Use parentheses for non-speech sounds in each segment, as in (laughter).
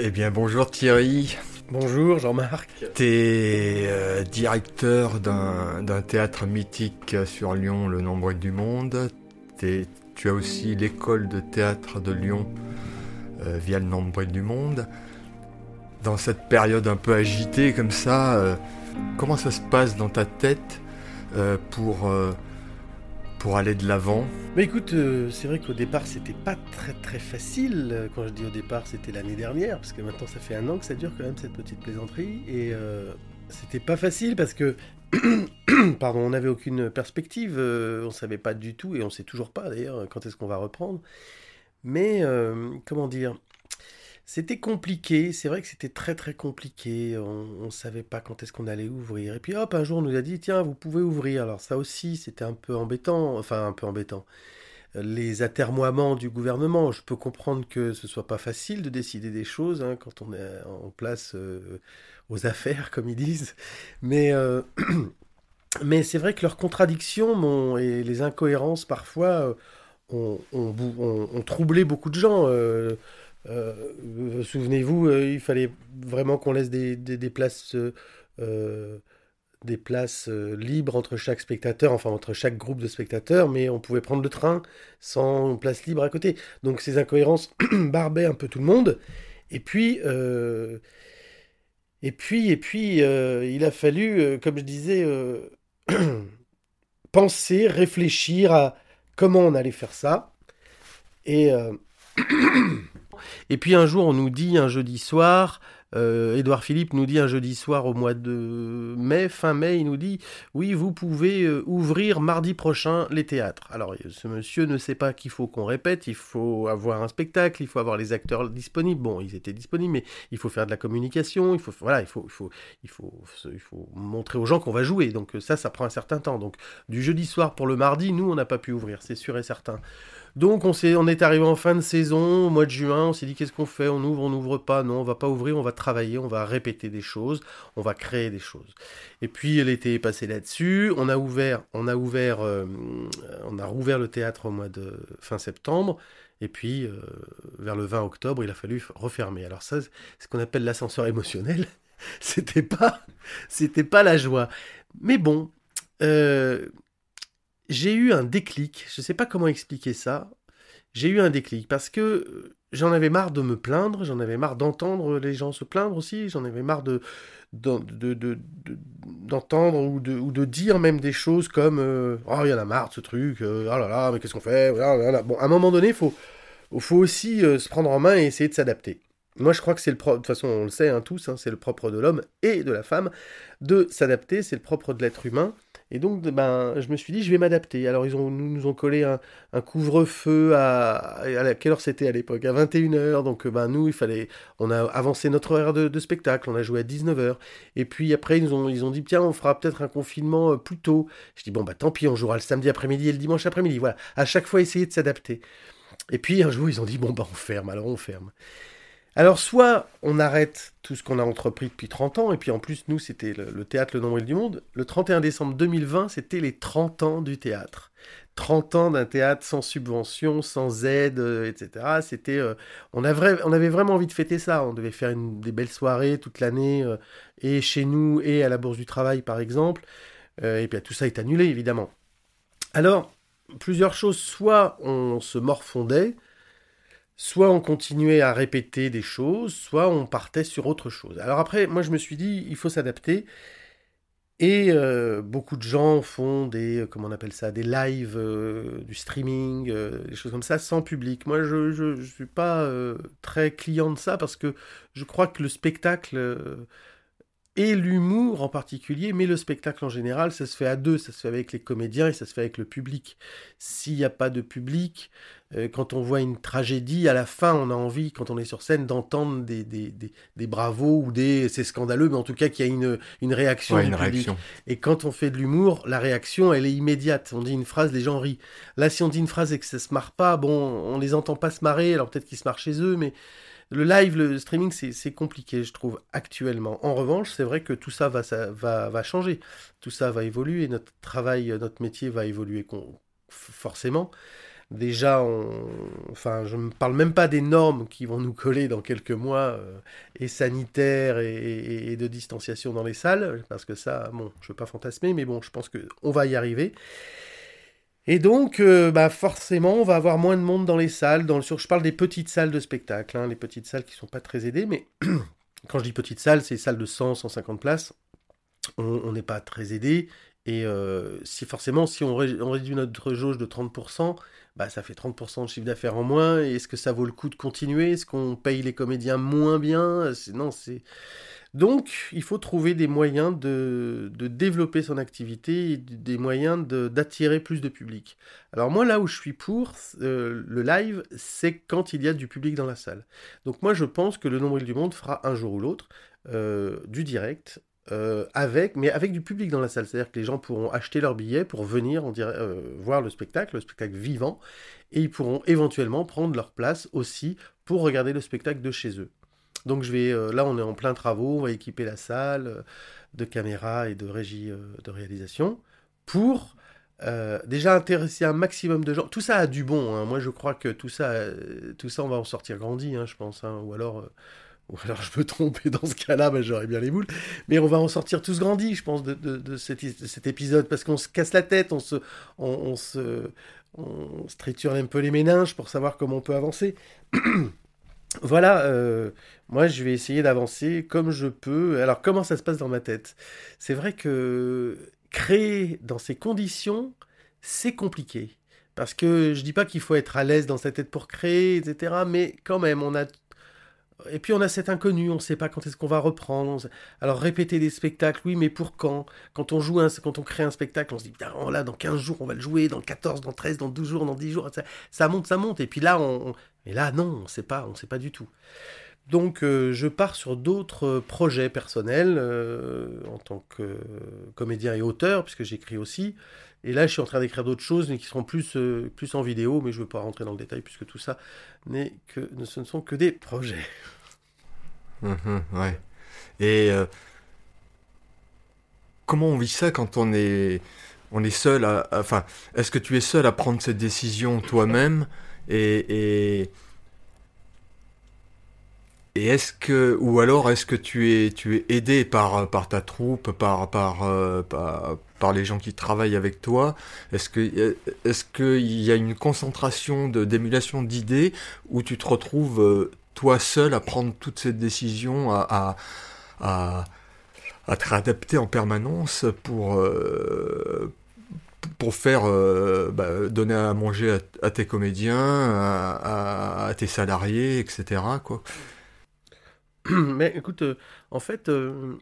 Eh bien, bonjour Thierry. Bonjour Jean-Marc. Tu es euh, directeur d'un théâtre mythique sur Lyon, le Nombre du Monde. Tu as aussi l'école de théâtre de Lyon euh, via le Nombre du Monde. Dans cette période un peu agitée comme ça, euh, comment ça se passe dans ta tête pour pour aller de l'avant Mais écoute, euh, c'est vrai qu'au départ, c'était pas très très facile. Quand je dis au départ, c'était l'année dernière, parce que maintenant ça fait un an que ça dure quand même cette petite plaisanterie. Et euh, c'était pas facile parce que, (coughs) pardon, on n'avait aucune perspective, euh, on savait pas du tout, et on sait toujours pas d'ailleurs quand est-ce qu'on va reprendre. Mais comment dire c'était compliqué, c'est vrai que c'était très très compliqué, on ne savait pas quand est-ce qu'on allait ouvrir. Et puis hop, un jour on nous a dit, tiens, vous pouvez ouvrir. Alors ça aussi, c'était un peu embêtant, enfin un peu embêtant. Les atermoiements du gouvernement, je peux comprendre que ce soit pas facile de décider des choses hein, quand on est en place euh, aux affaires, comme ils disent. Mais, euh, (clears throat) mais c'est vrai que leurs contradictions et les incohérences parfois euh, ont, troublé beaucoup de gens. Souvenez-vous, euh, il fallait vraiment qu'on laisse des, places, euh, des places libres entre chaque spectateur, enfin entre chaque groupe de spectateurs, mais on pouvait prendre le train sans place libre à côté. Donc ces incohérences (clears throat) barbaient un peu tout le monde. Et puis, et puis, et puis, il a fallu, comme je disais, (clears throat) penser, réfléchir à comment on allait faire ça. Et (clears throat) Et puis un jour, on nous dit un jeudi soir, euh, Édouard Philippe nous dit un jeudi soir au mois de mai, fin mai, il nous dit oui, vous pouvez euh, ouvrir mardi prochain les théâtres. Alors ce monsieur ne sait pas qu'il faut qu'on répète, il faut avoir un spectacle, il faut avoir les acteurs disponibles. Bon, ils étaient disponibles, mais il faut faire de la communication, il faut voilà, il faut il faut montrer aux gens qu'on va jouer. Donc ça, ça prend un certain temps. Donc du jeudi soir pour le mardi, nous on n'a pas pu ouvrir, c'est sûr et certain. Donc on, est, arrivé en fin de saison, au mois de juin, on s'est dit qu'est-ce qu'on fait? On ouvre, on n'ouvre pas Non, on va pas ouvrir, on va travailler, on va répéter des choses, on va créer des choses. Et puis l'été est passé là-dessus, on a ouvert, on a ouvert, euh, on a rouvert le théâtre au mois de fin septembre. Et puis, euh, vers le 20 octobre, il a fallu refermer. Alors ça, c'est ce qu'on appelle l'ascenseur émotionnel. (laughs) c'était pas, c'était pas la joie. Mais bon, euh, j'ai eu un déclic, je ne sais pas comment expliquer ça, j'ai eu un déclic parce que euh, j'en avais marre de me plaindre, j'en avais marre d'entendre les gens se plaindre aussi, j'en avais marre de, d'entendre ou, de, dire même des choses comme euh, Oh, il y en a marre de ce truc, euh, oh là là, mais qu'est-ce qu'on fait Bon, à un moment donné, il faut, aussi se prendre en main et essayer de s'adapter. Moi, je crois que c'est le propre, de toute façon, on le sait hein, tous, hein, c'est le propre de l'homme et de la femme de s'adapter, c'est le propre de l'être humain. Et donc, ben, je me suis dit, je vais m'adapter. Alors, ils nous, nous ont collé un, couvre-feu à, quelle heure c'était à l'époque? À 21h. Donc, ben, nous, il fallait, on a avancé notre horaire de, spectacle. On a joué à 19h. Et puis après, ils nous ont, ils ont dit, tiens, on fera peut-être un confinement euh, plus tôt. Je dis, bon, bah, tant pis, on jouera le samedi après-midi et le dimanche après-midi. Voilà. À chaque fois, essayer de s'adapter. Et puis, un jour, ils ont dit, bon, bah, on ferme. Alors, on ferme. Alors, soit on arrête tout ce qu'on a entrepris depuis 30 ans, et puis en plus, nous, c'était le, théâtre Le Nombril du Monde. Le 31 décembre 2020, c'était les 30 ans du théâtre. 30 ans d'un théâtre sans subvention, sans aide, euh, etc. C'était, euh, on, on, avait vraiment envie de fêter ça. On devait faire des belles soirées toute l'année, euh, et chez nous, et à la Bourse du Travail, par exemple. et puis tout ça est annulé, évidemment. Alors, plusieurs choses. Soit on se morfondait, soit on continuait à répéter des choses, soit on partait sur autre chose. Alors après, moi je me suis dit, il faut s'adapter. Et euh, beaucoup de gens font des, euh, comment on appelle ça, des lives, euh, du streaming, des choses comme ça, sans public. Moi, je ne suis pas très client de ça parce que je crois que le spectacle et l'humour en particulier, mais le spectacle en général, ça se fait à deux, ça se fait avec les comédiens et ça se fait avec le public. S'il n'y a pas de public, euh, quand on voit une tragédie, à la fin, on a envie, quand on est sur scène, d'entendre des, des, des, bravos ou des c'est scandaleux, mais en tout cas qu'il y a une, une réaction une Réaction. Et quand on fait de l'humour, la réaction, elle est immédiate. On dit une phrase, les gens rient. Là, si on dit une phrase et que ça se marre pas, bon, on les entend pas se marrer, alors peut-être qu'ils se marrent chez eux, mais le live, le streaming, c'est compliqué, je trouve, actuellement. En revanche, c'est vrai que tout ça va, va, changer. Tout ça va évoluer. Notre travail, notre métier va évoluer forcément. déjà, enfin, je ne parle même pas des normes qui vont nous coller dans quelques mois, et sanitaires et, de distanciation dans les salles, parce que ça, bon, je ne veux pas fantasmer, mais bon, je pense qu'on va y arriver. Et donc, bah forcément, on va avoir moins de monde dans les salles. Dans le, je parle des petites salles de spectacle, hein, les petites salles qui ne sont pas très aidées, mais (clears throat) quand je dis petites salles, c'est salles de 100, 150 places. On n'est pas très aidé. Et euh, si forcément, si on, réduit notre jauge de 30%, bah, ça fait 30% de chiffre d'affaires en moins. Et est-ce que ça vaut le coup de continuer? Est-ce qu'on paye les comédiens moins bien? Non, c'est... Donc, il faut trouver des moyens de, développer son activité, des moyens d'attirer plus de public. Alors moi, là où je suis pour euh, le live, c'est quand il y a du public dans la salle. Donc moi, je pense que le Nombril du Monde fera un jour ou l'autre euh, du direct euh, avec, mais avec du public dans la salle. C'est-à-dire que les gens pourront acheter leur billet pour venir euh, voir le spectacle, le spectacle vivant, et ils pourront éventuellement prendre leur place aussi pour regarder le spectacle de chez eux. Donc je vais, euh, là on est en plein travaux, on va équiper la salle de caméras et de régie de réalisation pour déjà intéresser un maximum de gens. Tout ça a du bon. Hein. Moi je crois que tout ça, tout ça on va en sortir grandi, hein, je pense. Hein. Ou alors ou alors je peux tromper dans ce cas-là, mais j'aurais bien les boules. Mais on va en sortir tous grandis, je pense, de, cet, épisode, parce qu'on se casse la tête, on se, on, se, on triture un peu les méninges pour savoir comment on peut avancer. (clears throat) voilà, euh, moi je vais essayer d'avancer comme je peux. Alors comment ça se passe dans ma tête? C'est vrai que créer dans ces conditions, c'est compliqué. Parce que je dis pas qu'il faut être à l'aise dans sa tête pour créer, etc. Mais quand même, on a et puis on a cet inconnu, on ne sait pas quand est-ce qu'on va reprendre. Alors répéter des spectacles, oui, mais pour quand? Quand on joue, quand on crée un spectacle, on se dit, oh là, dans 15 jours, on va le jouer, dans 14, dans 13, dans 12 jours, dans 10 jours, ça, monte, ça monte. Et puis là, on, et là, non, on ne sait pas, on sait pas du tout. Donc euh, je pars sur d'autres projets personnels euh, en tant que comédien et auteur, puisque j'écris aussi. Et là, je suis en train d'écrire d'autres choses, mais qui seront plus, euh, plus en vidéo, mais je ne veux pas rentrer dans le détail, puisque tout ça n'est que, ce ne sont que des projets. Mhm, ouais. Et euh, comment on vit ça quand on est, on est seul à, Enfin, est-ce que tu es seul à prendre cette décision toi-même et est-ce que, ou alors est-ce que tu es, aidé par, ta troupe, euh, par, les gens qui travaillent avec toi? Est-ce qu'il y a une concentration de, d'émulation d'idées où tu te retrouves euh, toi seul à prendre toutes ces décisions, à, à, à, te réadapter en permanence pour, euh, faire bah, donner à manger à, tes comédiens, à, tes salariés, etc. (clears throat) Mais écoute, euh, en fait, euh,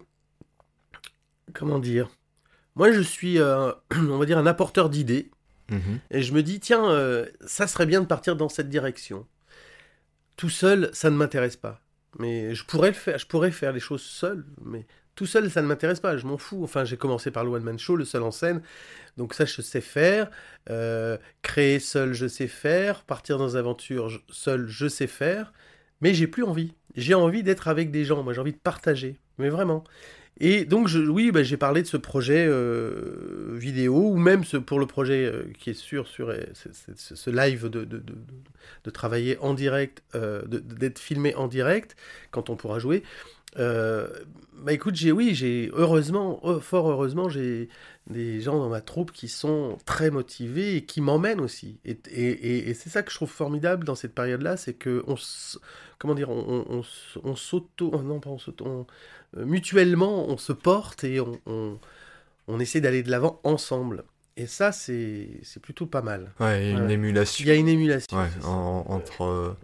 comment dire? Moi, je suis, euh, (clears throat) on va dire, un apporteur d'idées. Mhm. Et je me dis, tiens, ça serait bien de partir dans cette direction. Tout seul, ça ne m'intéresse pas. Mais je pourrais le faire, je pourrais faire les choses seul, mais tout seul, ça ne m'intéresse pas, je m'en fous. Enfin, j'ai commencé par le One Man Show, le seul en scène, donc ça, je sais faire. créer seul, je sais faire. Partir dans une aventure seul, je sais faire. Mais j'ai plus envie j'ai envie d'être avec des gens, moi j'ai envie de partager, mais vraiment. Et donc, oui, bah, j'ai parlé de ce projet euh, vidéo, ou même pour le projet euh, qui est sûr, sur euh, ce live de, travailler en direct, d'être filmé en direct, quand on pourra jouer. Bah écoute, j'ai oui, j'ai heureusement, fort heureusement, j'ai des gens dans ma troupe qui sont très motivés et qui m'emmènent aussi. Et, et, et c'est ça que je trouve formidable dans cette période-là, c'est que on, comment dire, on, on, s'auto, oh non pas on s'auto, euh, mutuellement on se porte et on, on essaie d'aller de l'avant ensemble. Et ça, c'est plutôt pas mal. Ouais, il y a une émulation. Il y a une émulation. Ouais, entre,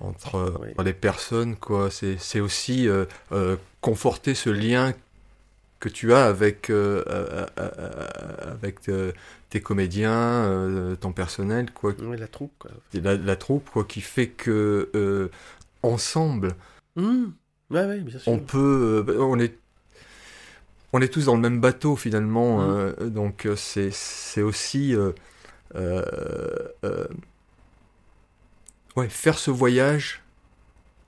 entre les personnes, quoi. C'est aussi euh, euh, conforter ce lien que tu as avec, euh, euh, euh, avec tes comédiens, ton personnel, quoi. la troupe, quoi. La, troupe, quoi, qui fait que ensemble, mmh. ouais, bien sûr. on peut, on est, on est tous dans le même bateau finalement, mmh. donc c'est, c'est aussi, ouais, faire ce voyage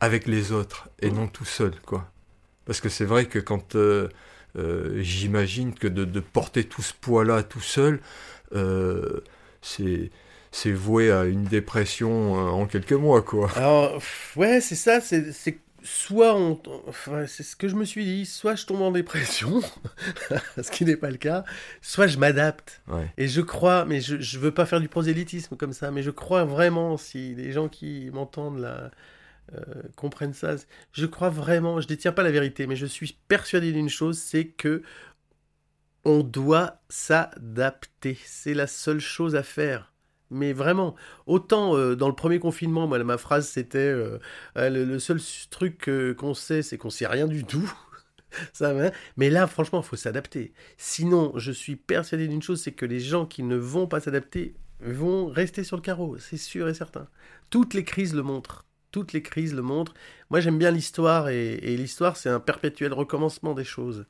avec les autres et non tout seul, quoi. Parce que c'est vrai que quand euh, j'imagine que de, porter tout ce poids-là tout seul, euh, c'est c'est voué à une dépression en quelques mois, quoi. Alors, ouais, c'est ça, c'est soit on, enfin, c'est ce que je me suis dit, soit je tombe en dépression, (laughs) ce qui n'est pas le cas, soit je m'adapte. Et je crois, mais je ne veux pas faire du prosélytisme comme ça, mais je crois vraiment, si les gens qui m'entendent là euh, comprennent ça, je crois vraiment, je détiens pas la vérité, mais je suis persuadé d'une chose, c'est que on doit s'adapter. C'est la seule chose à faire. Mais vraiment, autant euh, dans le premier confinement, moi, ma phrase c'était euh, euh, le, seul truc qu'on sait, c'est qu'on sait rien du tout. (laughs) Ça Mais là, franchement, il faut s'adapter. Sinon, je suis persuadé d'une chose, c'est que les gens qui ne vont pas s'adapter vont rester sur le carreau, c'est sûr et certain. Toutes les crises le montrent. Toutes les crises le montrent. Moi, j'aime bien l'histoire, et, et l'histoire, c'est un perpétuel recommencement des choses.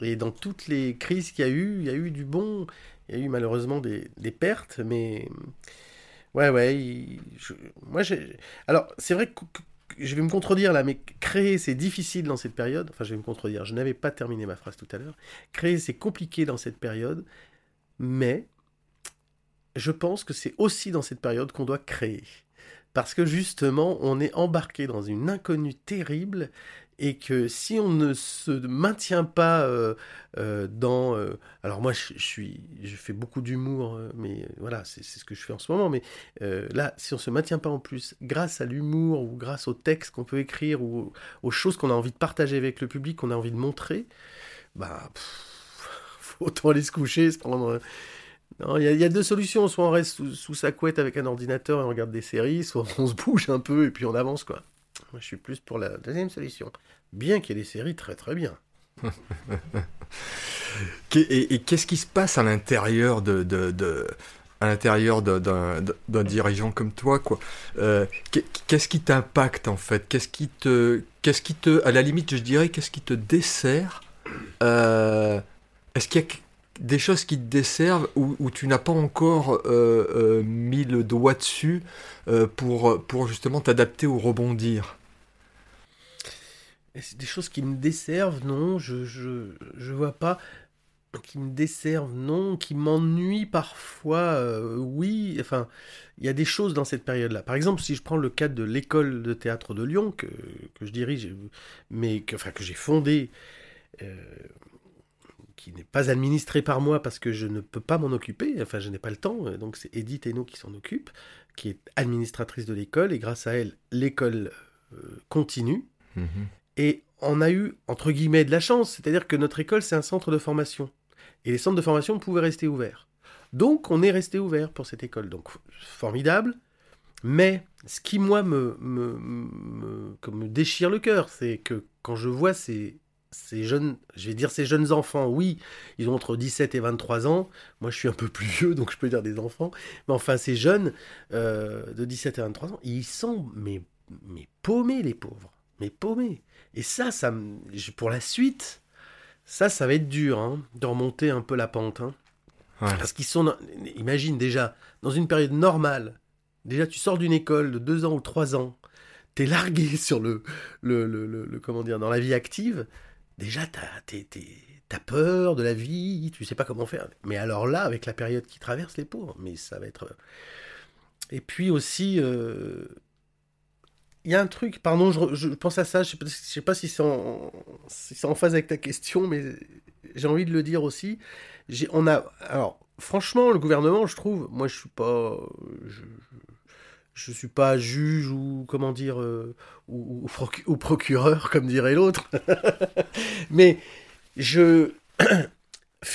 Et dans toutes les crises qu'il y a eu, il y a eu du bon, y a eu malheureusement des, pertes, mais ouais, ouais. moi. Alors, c'est vrai que, je vais me contredire là, mais créer, c'est difficile dans cette période. Enfin, je vais me contredire. Je n'avais pas terminé ma phrase tout à l'heure. Créer, c'est compliqué dans cette période, mais je pense que c'est aussi dans cette période qu'on doit créer. Parce que justement, on est embarqué dans une inconnue terrible et que si on ne se maintient pas euh, euh, dans... Euh, alors moi, je, suis, je fais beaucoup d'humour, mais voilà, c'est ce que je fais en ce moment, mais là, si on ne se maintient pas en plus, grâce à l'humour ou grâce aux textes qu'on peut écrire ou aux choses qu'on a envie de partager avec le public, qu'on a envie de montrer, bah, faut autant aller se coucher, se prendre... Il y, a deux solutions, soit on reste sous, sous, sa couette avec un ordinateur et on regarde des séries, soit on se bouge un peu et puis on avance, quoi. Moi, je suis plus pour la deuxième solution. Bien qu'il y ait des séries très très bien. (laughs) et, qu'est-ce qui se passe à l'intérieur de, de, à l'intérieur d'un dirigeant comme toi quoi? Euh, Qu'est-ce qui t'impacte en fait? Qu'est-ce qui te, qu'est-ce qui te, à la limite, je dirais, qu'est-ce qui te dessert? Euh, Est-ce qu'il y a des choses qui te desservent où, tu n'as pas encore euh, euh, mis le doigt dessus euh, pour, pour justement t'adapter ou rebondir? Des choses qui me desservent, non, je, je, je vois pas. Qui me desservent, non, qui m'ennuient parfois, oui. Enfin, il y a des choses dans cette période-là. Par exemple, si je prends le cas de l'école de théâtre de Lyon, que, que je dirige, mais que, enfin, que j'ai fondé qui n'est pas administré par moi parce que je ne peux pas m'en occuper, enfin je n'ai pas le temps, euh, donc c'est Edith Hainaut qui s'en occupe, qui est administratrice de l'école, et grâce à elle, l'école euh, continue. Mhm. Et on a eu, entre guillemets, de la chance, c'est-à-dire que notre école, c'est un centre de formation. Et les centres de formation pouvaient rester ouverts. Donc on est resté ouvert pour cette école. Donc formidable. Mais ce qui, moi, me, me, me, me déchire le cœur, c'est que quand je vois ces, ces jeunes, je vais dire ces jeunes enfants, oui, ils ont entre 17 et 23 ans. Moi, je suis un peu plus vieux, donc je peux dire des enfants. Mais enfin, ces jeunes euh, de 17 et 23 ans, ils sont mais, mais paumés, les pauvres. Mais paumés. Et ça, ça pour la suite, ça, ça va être dur hein, de remonter un peu la pente. Hein. Parce qu'ils sont, imagine déjà, dans une période normale, déjà tu sors d'une école de 2 ans ou 3 ans, t'es largué (laughs) sur le, le, le, le, comment dire, dans la vie active déjà, t'as peur de la vie, tu sais pas comment faire. Mais alors là, avec la période qui traverse les pauvres, mais ça va être. Et puis aussi, euh, il y a un truc, pardon, je, pense à ça, je sais, sais pas si c'est en, phase avec ta question, mais j'ai envie de le dire aussi. On a, alors, franchement, le gouvernement, je trouve, moi je suis pas. Je suis pas juge ou comment dire euh, ou, procureur comme dirait l'autre. (laughs) Mais je (clears throat)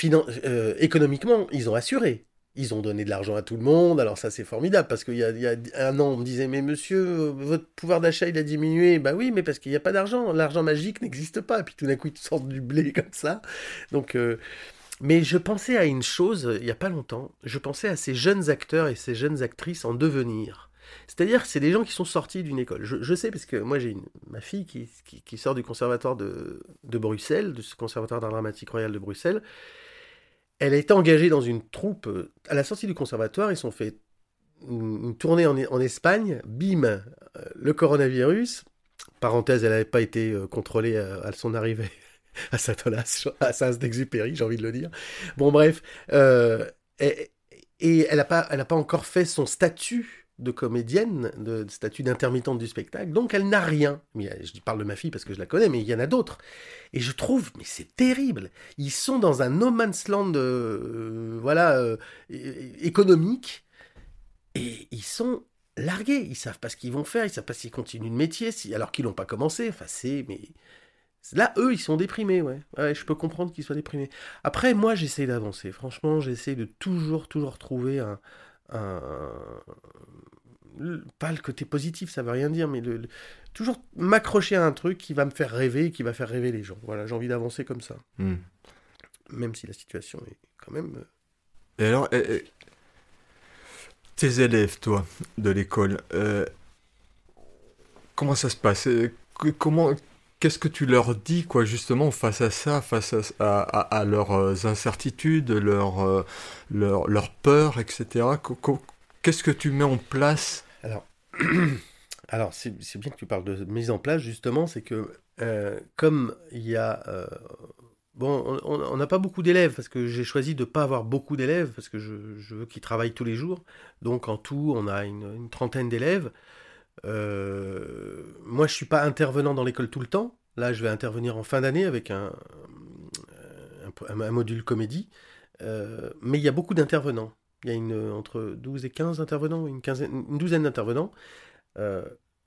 euh, économiquement ils ont assuré. Ils ont donné de l'argent à tout le monde. Alors ça c'est formidable parce qu'il y, y, a un an on me disait mais monsieur votre pouvoir d'achat il a diminué. Bah oui mais parce qu'il n'y a pas d'argent. L'argent magique n'existe pas. Et puis tout d'un coup ils sortent du blé (laughs) comme ça. Donc euh, mais je pensais à une chose il n'y a pas longtemps. Je pensais à ces jeunes acteurs et ces jeunes actrices en devenir c'est-à-dire que c'est des gens qui sont sortis d'une école. Je, sais parce que moi j'ai ma fille qui, qui, sort du conservatoire de, de Bruxelles, ce conservatoire d'art dramatique royal de Bruxelles. Elle a été engagée dans une troupe. À la sortie du conservatoire, ils sont fait une, tournée en, en, Espagne. Bim, euh, le coronavirus. Parenthèse, elle n'avait pas été euh, contrôlée à, son arrivée (laughs) à Saint-Olas, à Saint-Exupéry, j'ai envie de le dire. Bon, bref. Euh, et, elle n'a pas, pas encore fait son statut de comédienne, de, statut d'intermittente du spectacle, donc elle n'a rien. Mais euh, je parle de ma fille parce que je la connais, mais il y en a d'autres. Et je trouve, mais c'est terrible. Ils sont dans un no man's land, euh, voilà, euh, é- économique, et ils sont largués. Ils savent pas ce qu'ils vont faire, ils savent pas s'ils continuent le métier, si, alors qu'ils l'ont pas commencé. Enfin, c'est, mais là, eux, ils sont déprimés, ouais. Je peux comprendre qu'ils soient déprimés. Après, moi, j'essaie d'avancer. Franchement, j'essaie de toujours, toujours trouver un, pas le côté positif, ça veut rien dire, mais le, le- toujours m'accrocher à un truc qui va me faire rêver, et qui va faire rêver les gens. Voilà, j'ai envie d'avancer comme ça, Hmm. même si la situation est quand même. euh, Et alors, tes élèves, toi, de l'école, euh, comment ça se passe? Euh, Comment, qu'est-ce que tu leur dis, quoi, justement, face à ça, face à, à- leurs incertitudes, leurs leurs leurs peurs, etc. Qu'est-ce que tu mets en place Alors, (clears throat) alors c'est bien que tu parles de mise en place, justement, c'est que euh, comme il y a... euh, bon, on- n'a pas beaucoup d'élèves, parce que j'ai choisi de ne pas avoir beaucoup d'élèves, parce que je, veux qu'ils travaillent tous les jours. Donc en tout, on a une, trentaine d'élèves. Euh, moi, je suis pas intervenant dans l'école tout le temps. Là, je vais intervenir en fin d'année avec un, module comédie. Mais il y a beaucoup d'intervenants. Il y a une, entre 12 et 15 intervenants, une, quinzaine, une douzaine d'intervenants. Euh,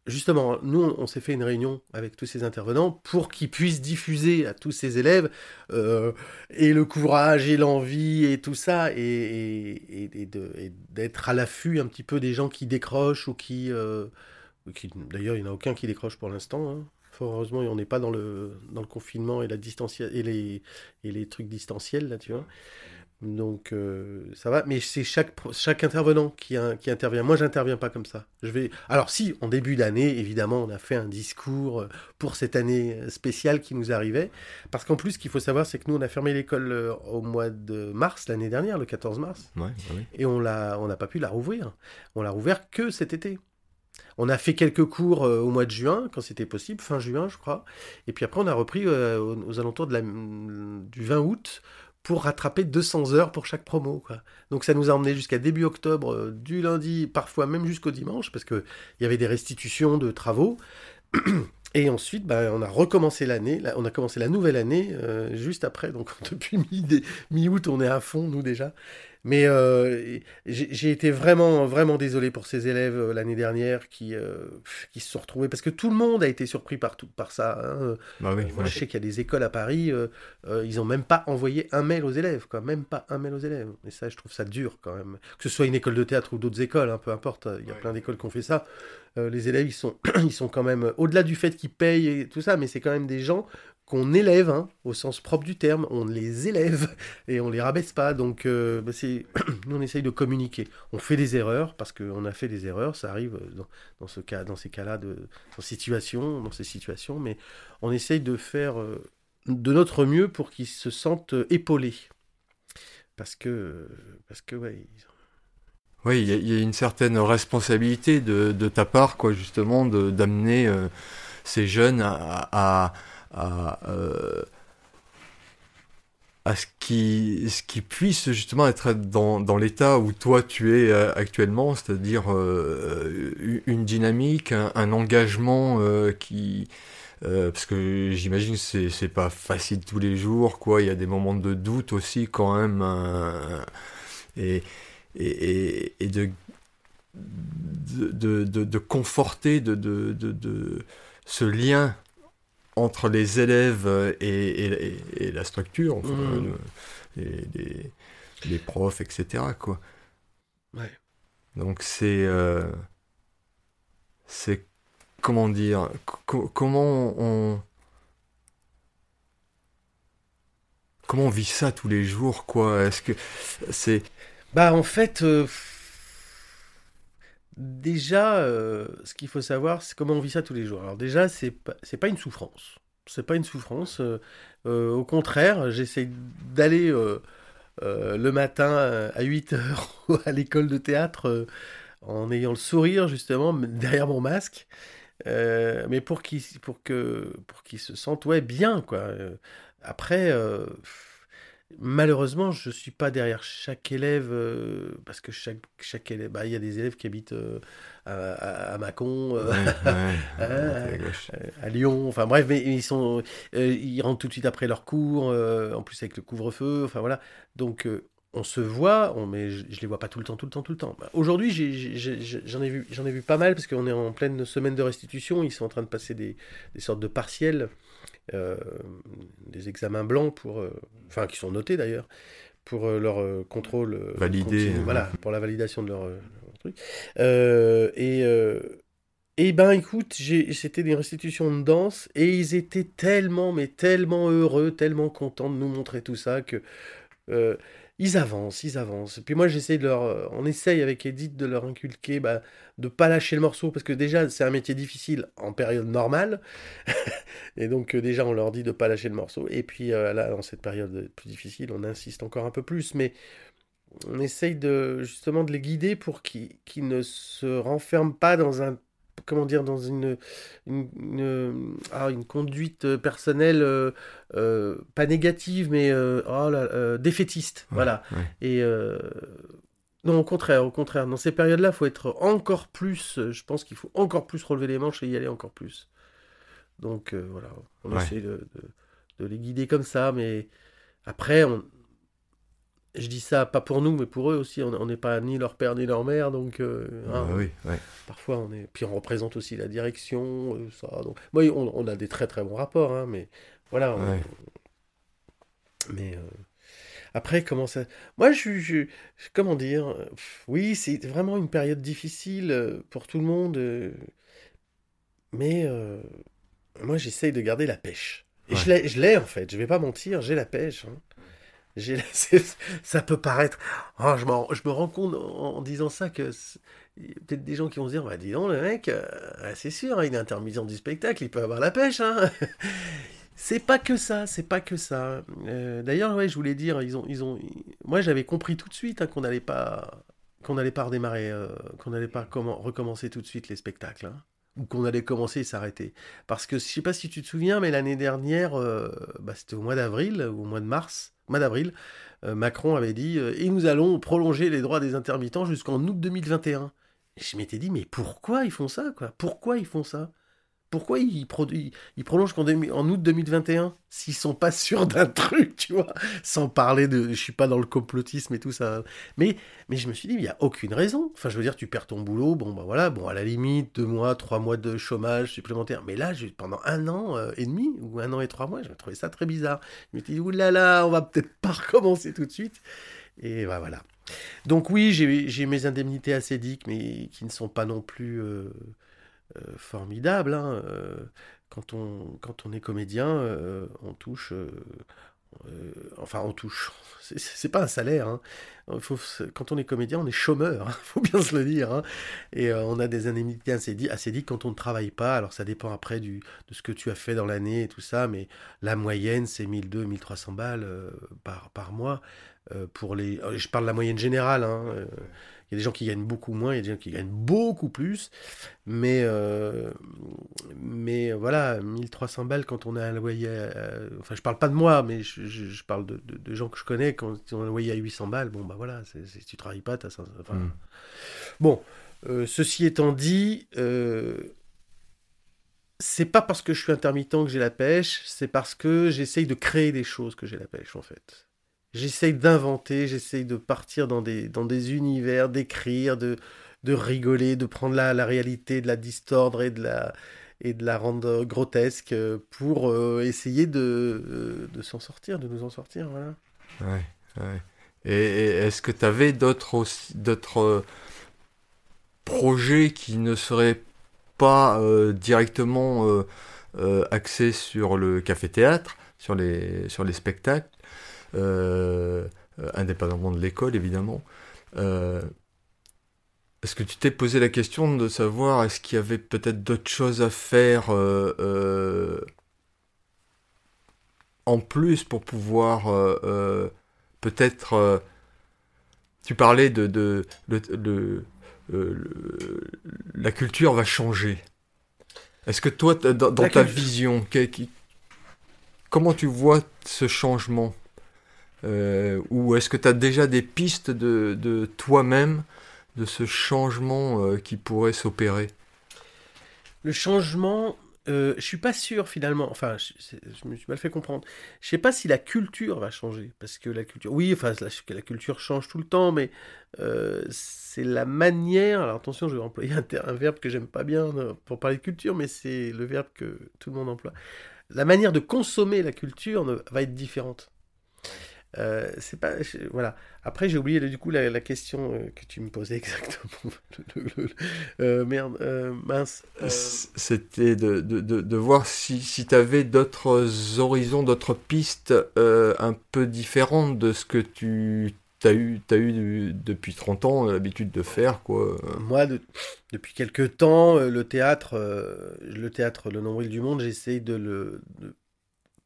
justement, nous, on, s'est fait une réunion avec tous ces intervenants pour qu'ils puissent diffuser à tous ces élèves euh, et le courage et l'envie et tout ça, et, d'être à l'affût un petit peu des gens qui décrochent ou qui... euh, D'ailleurs, il n'y en a aucun qui décroche pour l'instant. hein. Heureusement, on n'est pas dans le, confinement et, la distancia- les, et les trucs distanciels, là, tu vois. Donc euh, ça va, mais c'est chaque, chaque intervenant qui, qui intervient. Moi, j'interviens pas comme ça. Je vais. Alors si, en début d'année, évidemment, on a fait un discours euh, pour cette année euh, spéciale qui nous arrivait, parce qu'en plus, ce qu'il faut savoir, c'est que nous, on a fermé l'école au mois de mars l'année dernière, le 14 mars, Ouais, et on l'a, on n'a pas pu la rouvrir. On l'a rouvert que cet été. On a fait quelques cours euh, au mois de juin, quand c'était possible, fin juin, je crois. Et puis après, on a repris euh, aux, aux alentours de la, du 20 août pour rattraper 200 heures pour chaque promo. Quoi. Donc ça nous a emmené jusqu'à début octobre, euh, du lundi, parfois même jusqu'au dimanche, parce qu'il y avait des restitutions de travaux. (clears throat) Et ensuite, bah, on a recommencé l'année, on a commencé la nouvelle année euh, juste après, donc (laughs) depuis mi- mi-août, on est à fond, nous déjà. Mais euh, j'ai été vraiment, vraiment désolé pour ces élèves euh, l'année dernière qui, euh, qui se sont retrouvés, parce que tout le monde a été surpris par, tout, par ça. hein. Bah oui, Moi, ouais. je sais qu'il y a des écoles à Paris, ils ont même pas envoyé un mail aux élèves, quoi. Même pas un mail aux élèves. Et ça, je trouve ça dur quand même. Que ce soit une école de théâtre ou d'autres écoles, hein, peu importe. Il y a Ouais. plein d'écoles qui ont fait ça. Les élèves, ils sont, (clears throat) ils sont quand même, au-delà du fait qu'ils payent et tout ça, mais c'est quand même des gens qu'on élève, hein, au sens propre du terme. On les élève et on les rabaisse pas. Donc, euh, bah, (clears throat) nous, on essaye de communiquer. On fait des erreurs parce qu'on a fait des erreurs. Ça arrive dans, ce cas, dans ces cas-là, de, dans, dans ces situations, mais on essaye de faire euh, de notre mieux pour qu'ils se sentent épaulés. Parce que, parce que Oui, il y, a- une certaine responsabilité de, ta part, quoi, justement, d'amener euh, ces jeunes à, à, euh, à ce qui, ce qui puisse justement être dans, dans l'état où toi tu es euh, actuellement, c'est-à-dire euh, une- dynamique, un, engagement qui, parce que j'imagine que c'est c'est pas facile tous les jours, quoi. Il y a des moments de doute aussi quand même, euh, et et, et, et de, de, de, de conforter de, de ce lien entre les élèves et, et, et- et la structure, enfin, Mhm. euh, les, les, les profs, etc. Quoi. ouais. Donc c'est... euh, c'est... Comment dire co- Comment on... Comment on vit ça tous les jours, quoi? Est-ce que c'est... Bah en fait, euh, déjà, euh, ce qu'il faut savoir, c'est comment on vit ça tous les jours. Alors déjà, c'est pas, pas une souffrance. C'est pas une souffrance. euh, euh, au contraire, j'essaie d'aller le matin à 8 heures (laughs) à l'école de théâtre en ayant le sourire justement derrière mon masque. Mais pour qu'ils pour pour qu'ils se sentent ouais bien quoi. Après, malheureusement, je suis pas derrière chaque élève euh, parce que chaque chaque élève, bah, il y a des élèves qui habitent euh, à, à, Mâcon, (laughs) euh, à, Lyon, enfin bref, mais ils sont, ils rentrent tout de suite après leur cours, en plus avec le couvre-feu, enfin voilà, donc on se voit, on, mais je, ne les vois pas tout le temps, tout le temps, tout le temps. Bah, aujourd'hui, j'en ai, vu, ai vu pas mal parce qu'on est en pleine semaine de restitution. Ils sont en train de passer des, des sortes de partiels des examens blancs pour, euh, enfin qui sont notés d'ailleurs pour euh, leur contrôle validé, voilà, pour la validation de leur, truc. et et ben écoute, c'était des restitutions de danse et ils étaient tellement, mais tellement heureux, tellement contents de nous montrer tout ça que ils avancent, ils avancent. Puis moi, j'essaie de leur, euh, on essaye avec Edith de leur inculquer, bah, de pas lâcher le morceau parce que déjà c'est un métier difficile en période normale, (laughs) et donc euh, déjà on leur dit de pas lâcher le morceau. Et puis euh, là, dans cette période plus difficile, on insiste encore un peu plus, mais on essaye de justement de les guider pour qu'ils ne se renferment pas dans un comment dire, dans une, une, ah, une conduite euh, personnelle euh, euh, pas négative, mais oh là, défaitiste. voilà. Et non, au contraire, au contraire. Dans ces périodes-là, il faut être encore plus. Je pense qu'il faut encore plus relever les manches et y aller encore plus. Donc voilà, on essaie de, de, les guider comme ça, mais après, on, je dis ça pas pour nous, mais pour eux aussi. On n'est pas ni leur père ni leur mère, donc euh, hein, oui, parfois on est. Puis on représente aussi la direction, euh, ça. Donc, moi, on, a des très très bons rapports, hein, mais voilà. Mais euh, après, comment ça Moi, je, je comment dire Oui, c'est vraiment une période difficile pour tout le monde, mais moi, j'essaye de garder la pêche. Et je l'ai en fait. Je vais pas mentir, j'ai la pêche. Hein. (laughs) ça peut paraître. Oh, je, me rends compte en, disant ça que peut-être des gens qui vont se dire bah, dis donc, le mec, euh, c'est sûr, hein, il est intermittent du spectacle, il peut avoir la pêche. Hein. (laughs) c'est pas que ça, c'est pas que ça. Euh, d'ailleurs, ouais, je voulais dire, ils ont, ils ont, moi j'avais compris tout de suite hein, qu'on n'allait pas, qu'on n'allait pas redémarrer, euh, qu'on n'allait pas recommencer tout de suite les spectacles ou qu'on allait commencer et s'arrêter. Parce que je sais pas si tu te souviens, mais l'année dernière, bah, c'était au mois d'avril ou au mois de mars, mois d'avril, euh, Macron avait dit euh, Et nous allons prolonger les droits des intermittents jusqu'en août 2021. Et je m'étais dit Mais pourquoi ils font ça quoi? Pourquoi ils font ça? Pourquoi ils, prolongent en, août 2021 s'ils sont pas (laughs) sûrs d'un truc, tu vois? Sans parler de... Je suis pas dans le complotisme et tout ça. Mais, je me suis dit, il n'y a aucune raison. Enfin, je veux dire, tu perds ton boulot, bon, ben voilà, bon, à la limite, deux mois, trois mois de chômage supplémentaire. Mais là, pendant un an euh, et demi, ou un an et trois mois, je trouvé ça très bizarre. Je me suis dit, oulala, on va peut-être pas (laughs) recommencer tout de suite. Et ben, voilà. Donc oui, j'ai mes indemnités assez diques, mais qui ne sont pas non plus... Euh, formidable. Hein, euh, quand, on, quand on est comédien, euh, on touche enfin, on touche. (laughs) C'est pas un salaire. Hein. Quand on est comédien, on est chômeur. Hein, (laughs) faut bien se le dire. Et on a des indemnités assez, assez dit quand on ne travaille pas. Alors, ça dépend après du, de ce que tu as fait dans l'année et tout ça. Mais la moyenne, c'est 1200, 1300 balles par, par mois. Pour les... Je parle de la moyenne générale. Il y a des gens qui gagnent beaucoup moins, il y a des gens qui gagnent beaucoup plus. Mais, euh, mais voilà, 1300 balles quand on a un loyer. enfin, je parle pas de moi, mais je, parle de, de, gens que je connais. Quand on a un loyer à 800 balles, bon, bah voilà, si tu travailles pas, tu as ça. Enfin, hmm. Bon, euh, ceci étant dit. Euh, c'est pas parce que je suis intermittent que j'ai la pêche, c'est parce que j'essaye de créer des choses que j'ai la pêche en fait. J'essaye d'inventer, j'essaye de partir dans des, dans des univers, d'écrire, de, de rigoler, de prendre la, la réalité, de la distordre et de la, et de la rendre grotesque pour euh, essayer de, euh, de s'en sortir, de nous en sortir. Ouais. Et, est-ce que tu avais d'autres, euh, projets qui ne seraient pas directement axés sur le café-théâtre, sur les, sur les spectacles? euh, indépendamment de l'école évidemment. Euh, est-ce que tu t'es posé la question de savoir est-ce qu'il y avait peut-être d'autres choses à faire euh, en plus pour pouvoir peut-être tu parlais de, de, la culture va changer. Est-ce que toi, dans, ta vision, comment tu vois ce changement? Ou est-ce que tu as déjà des pistes de, toi-même, de ce changement qui pourrait s'opérer? Le changement, euh, je suis pas sûr finalement, enfin, je, me suis mal fait comprendre. Je sais pas si la culture va changer, parce que la culture, oui, enfin, la, la culture change tout le temps, mais euh, c'est la manière. Alors attention, je vais employer un, verbe que j'aime pas bien euh, pour parler de culture, mais c'est le verbe que tout le monde emploie. La manière de consommer la culture va être différente. Euh, c'est pas voilà. Après j'ai oublié du coup la, question euh, que tu me posais (laughs) exactement. Euh, merde mince c'était de, de, de, voir si, si tu avais d'autres horizons d'autres pistes un peu différentes de ce que tu as eu, as eu depuis 30 ans l'habitude de faire quoi. Moi depuis quelques temps le théâtre le théâtre le nombril du monde j'essaye de le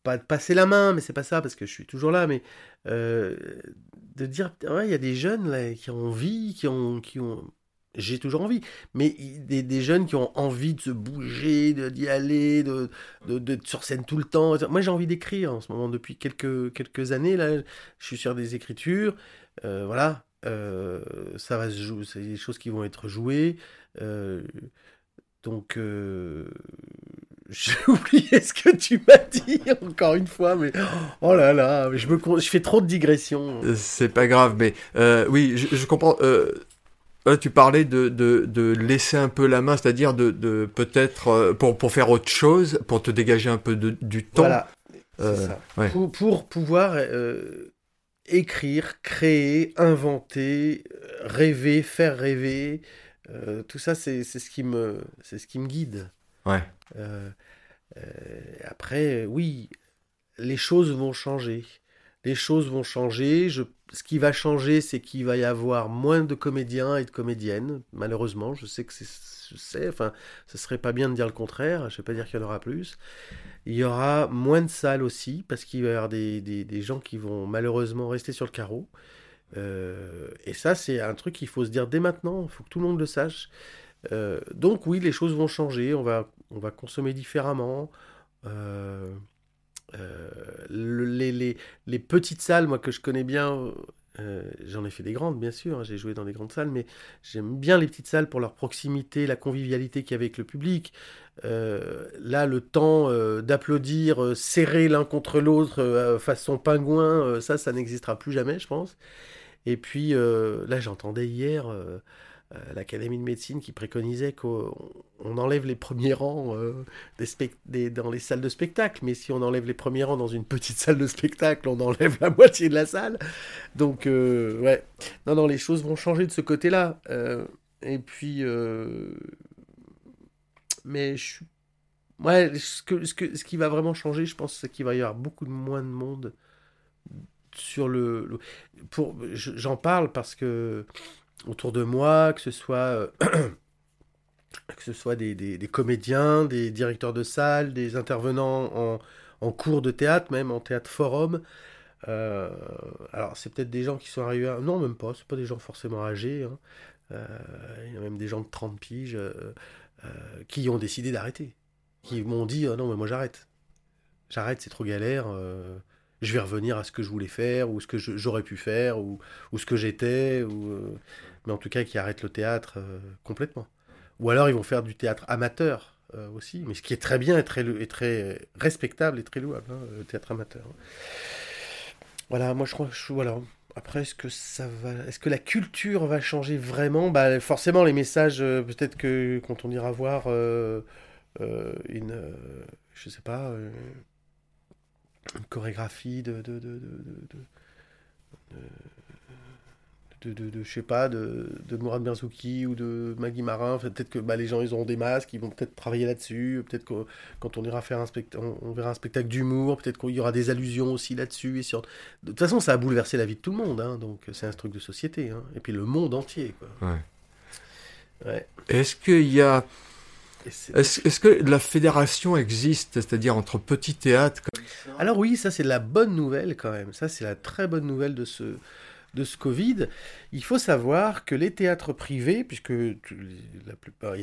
pas de passer la main, mais c'est pas ça parce que je suis toujours là, mais euh, de dire il y a des jeunes là, qui ont envie, qui ont, qui ont, j'ai toujours envie, mais des, jeunes qui ont envie de se bouger, d'y aller, de, de, sur scène tout le temps. Moi, j'ai envie d'écrire en ce moment depuis quelques, quelques années. Là, je suis sur des écritures. Euh, voilà, euh, ça va se jouer, c'est des choses qui vont être jouées. donc, j'ai (laughs) oublié ce que tu m'as dit encore une fois, mais oh là là, je me je fais trop de digressions. Euh, c'est pas grave, mais euh, oui, je, comprends. Euh, tu parlais de, de, de, laisser un peu la main, c'est-à-dire de, de peut-être pour, pour faire autre chose, pour te dégager un peu de, du temps. Voilà, ça. Pour, pour, pouvoir écrire, créer, inventer, rêver, faire rêver. tout ça, c'est ce qui me, c'est ce qui me guide. Euh, euh, après, oui, les choses vont changer. Les choses vont changer. Ce qui va changer, c'est qu'il va y avoir moins de comédiens et de comédiennes. Malheureusement, je sais que c'est, je enfin, ce serait pas bien de dire le contraire. Je vais pas dire qu'il y en aura plus. Il y aura moins de salles aussi, parce qu'il va y avoir des, des, gens qui vont malheureusement rester sur le carreau. Euh, et ça, c'est un truc qu'il faut se dire dès maintenant. Il faut que tout le monde le sache. Donc oui, les choses vont changer, on va, on va consommer différemment. Euh, euh, les, petites salles, moi que je connais bien, j'en ai fait des grandes bien sûr, hein, j'ai joué dans des grandes salles, mais j'aime bien les petites salles pour leur proximité, la convivialité qu'il y a avec le public. là, le temps d'applaudir serré l'un contre l'autre façon pingouin, ça, ça n'existera plus jamais, je pense. Et puis là, j'entendais hier euh, l'Académie de médecine qui préconisait qu'on enlève les premiers rangs euh, des dans les salles de spectacle, mais si on enlève les premiers rangs dans une petite (laughs) salle de spectacle, on enlève la (laughs) moitié de la salle. Donc, euh, ouais. Non, non, les choses vont changer de ce côté-là. et puis, mais je suis. Ouais, ce, que, ce, qui va vraiment changer, je pense, c'est qu'il va y avoir beaucoup moins de monde sur le. pour, j'en parle parce que autour de moi, que ce soit, euh, (clears throat) que ce soit des, des, comédiens, des directeurs de salle, des intervenants en, en cours de théâtre, même en théâtre forum. Euh, alors, c'est peut-être des gens qui sont arrivés à... Non, même pas, c'est pas des gens forcément âgés. Hein. Euh, il y a même des gens de 30 piges qui ont décidé d'arrêter. Qui m'ont dit oh, non, mais moi j'arrête. J'arrête, c'est trop galère je vais revenir à ce que je voulais faire, ou ce que j'aurais pu faire, ou, ce que j'étais, euh, mais en tout cas qui arrêtent le théâtre euh, complètement. Ou alors ils vont faire du théâtre amateur euh, aussi, mais ce qui est très bien et très, respectable et très louable, hein, le théâtre amateur. Voilà, moi je crois voilà. Après, est-ce que ça va, est-ce que la culture va changer vraiment? Bah forcément, les messages, peut-être que quand on ira voir une, je sais pas une chorégraphie de de, de, de, de, de, je sais pas, de, de Mourad Berzouki ou de Maggie Marin. peut-être que bah, les gens, ils auront des masques, ils vont peut-être travailler là-dessus. Peut-être que quand on ira faire un spectacle, on, verra un spectacle d'humour. Peut-être qu'il y aura des allusions aussi là-dessus. Et sur... De toute façon, ça a bouleversé la vie de tout le monde. Hein, donc, c'est un truc de société. Hein, et puis le monde entier. Quoi. Ouais. Ouais. Est-ce qu'il y a est-ce que la fédération existe, c'est-à-dire entre petits théâtres Alors oui, ça c'est la bonne nouvelle quand même. Ça c'est la très bonne nouvelle de ce, de ce Covid, il faut savoir que les théâtres privés, puisque la plupart,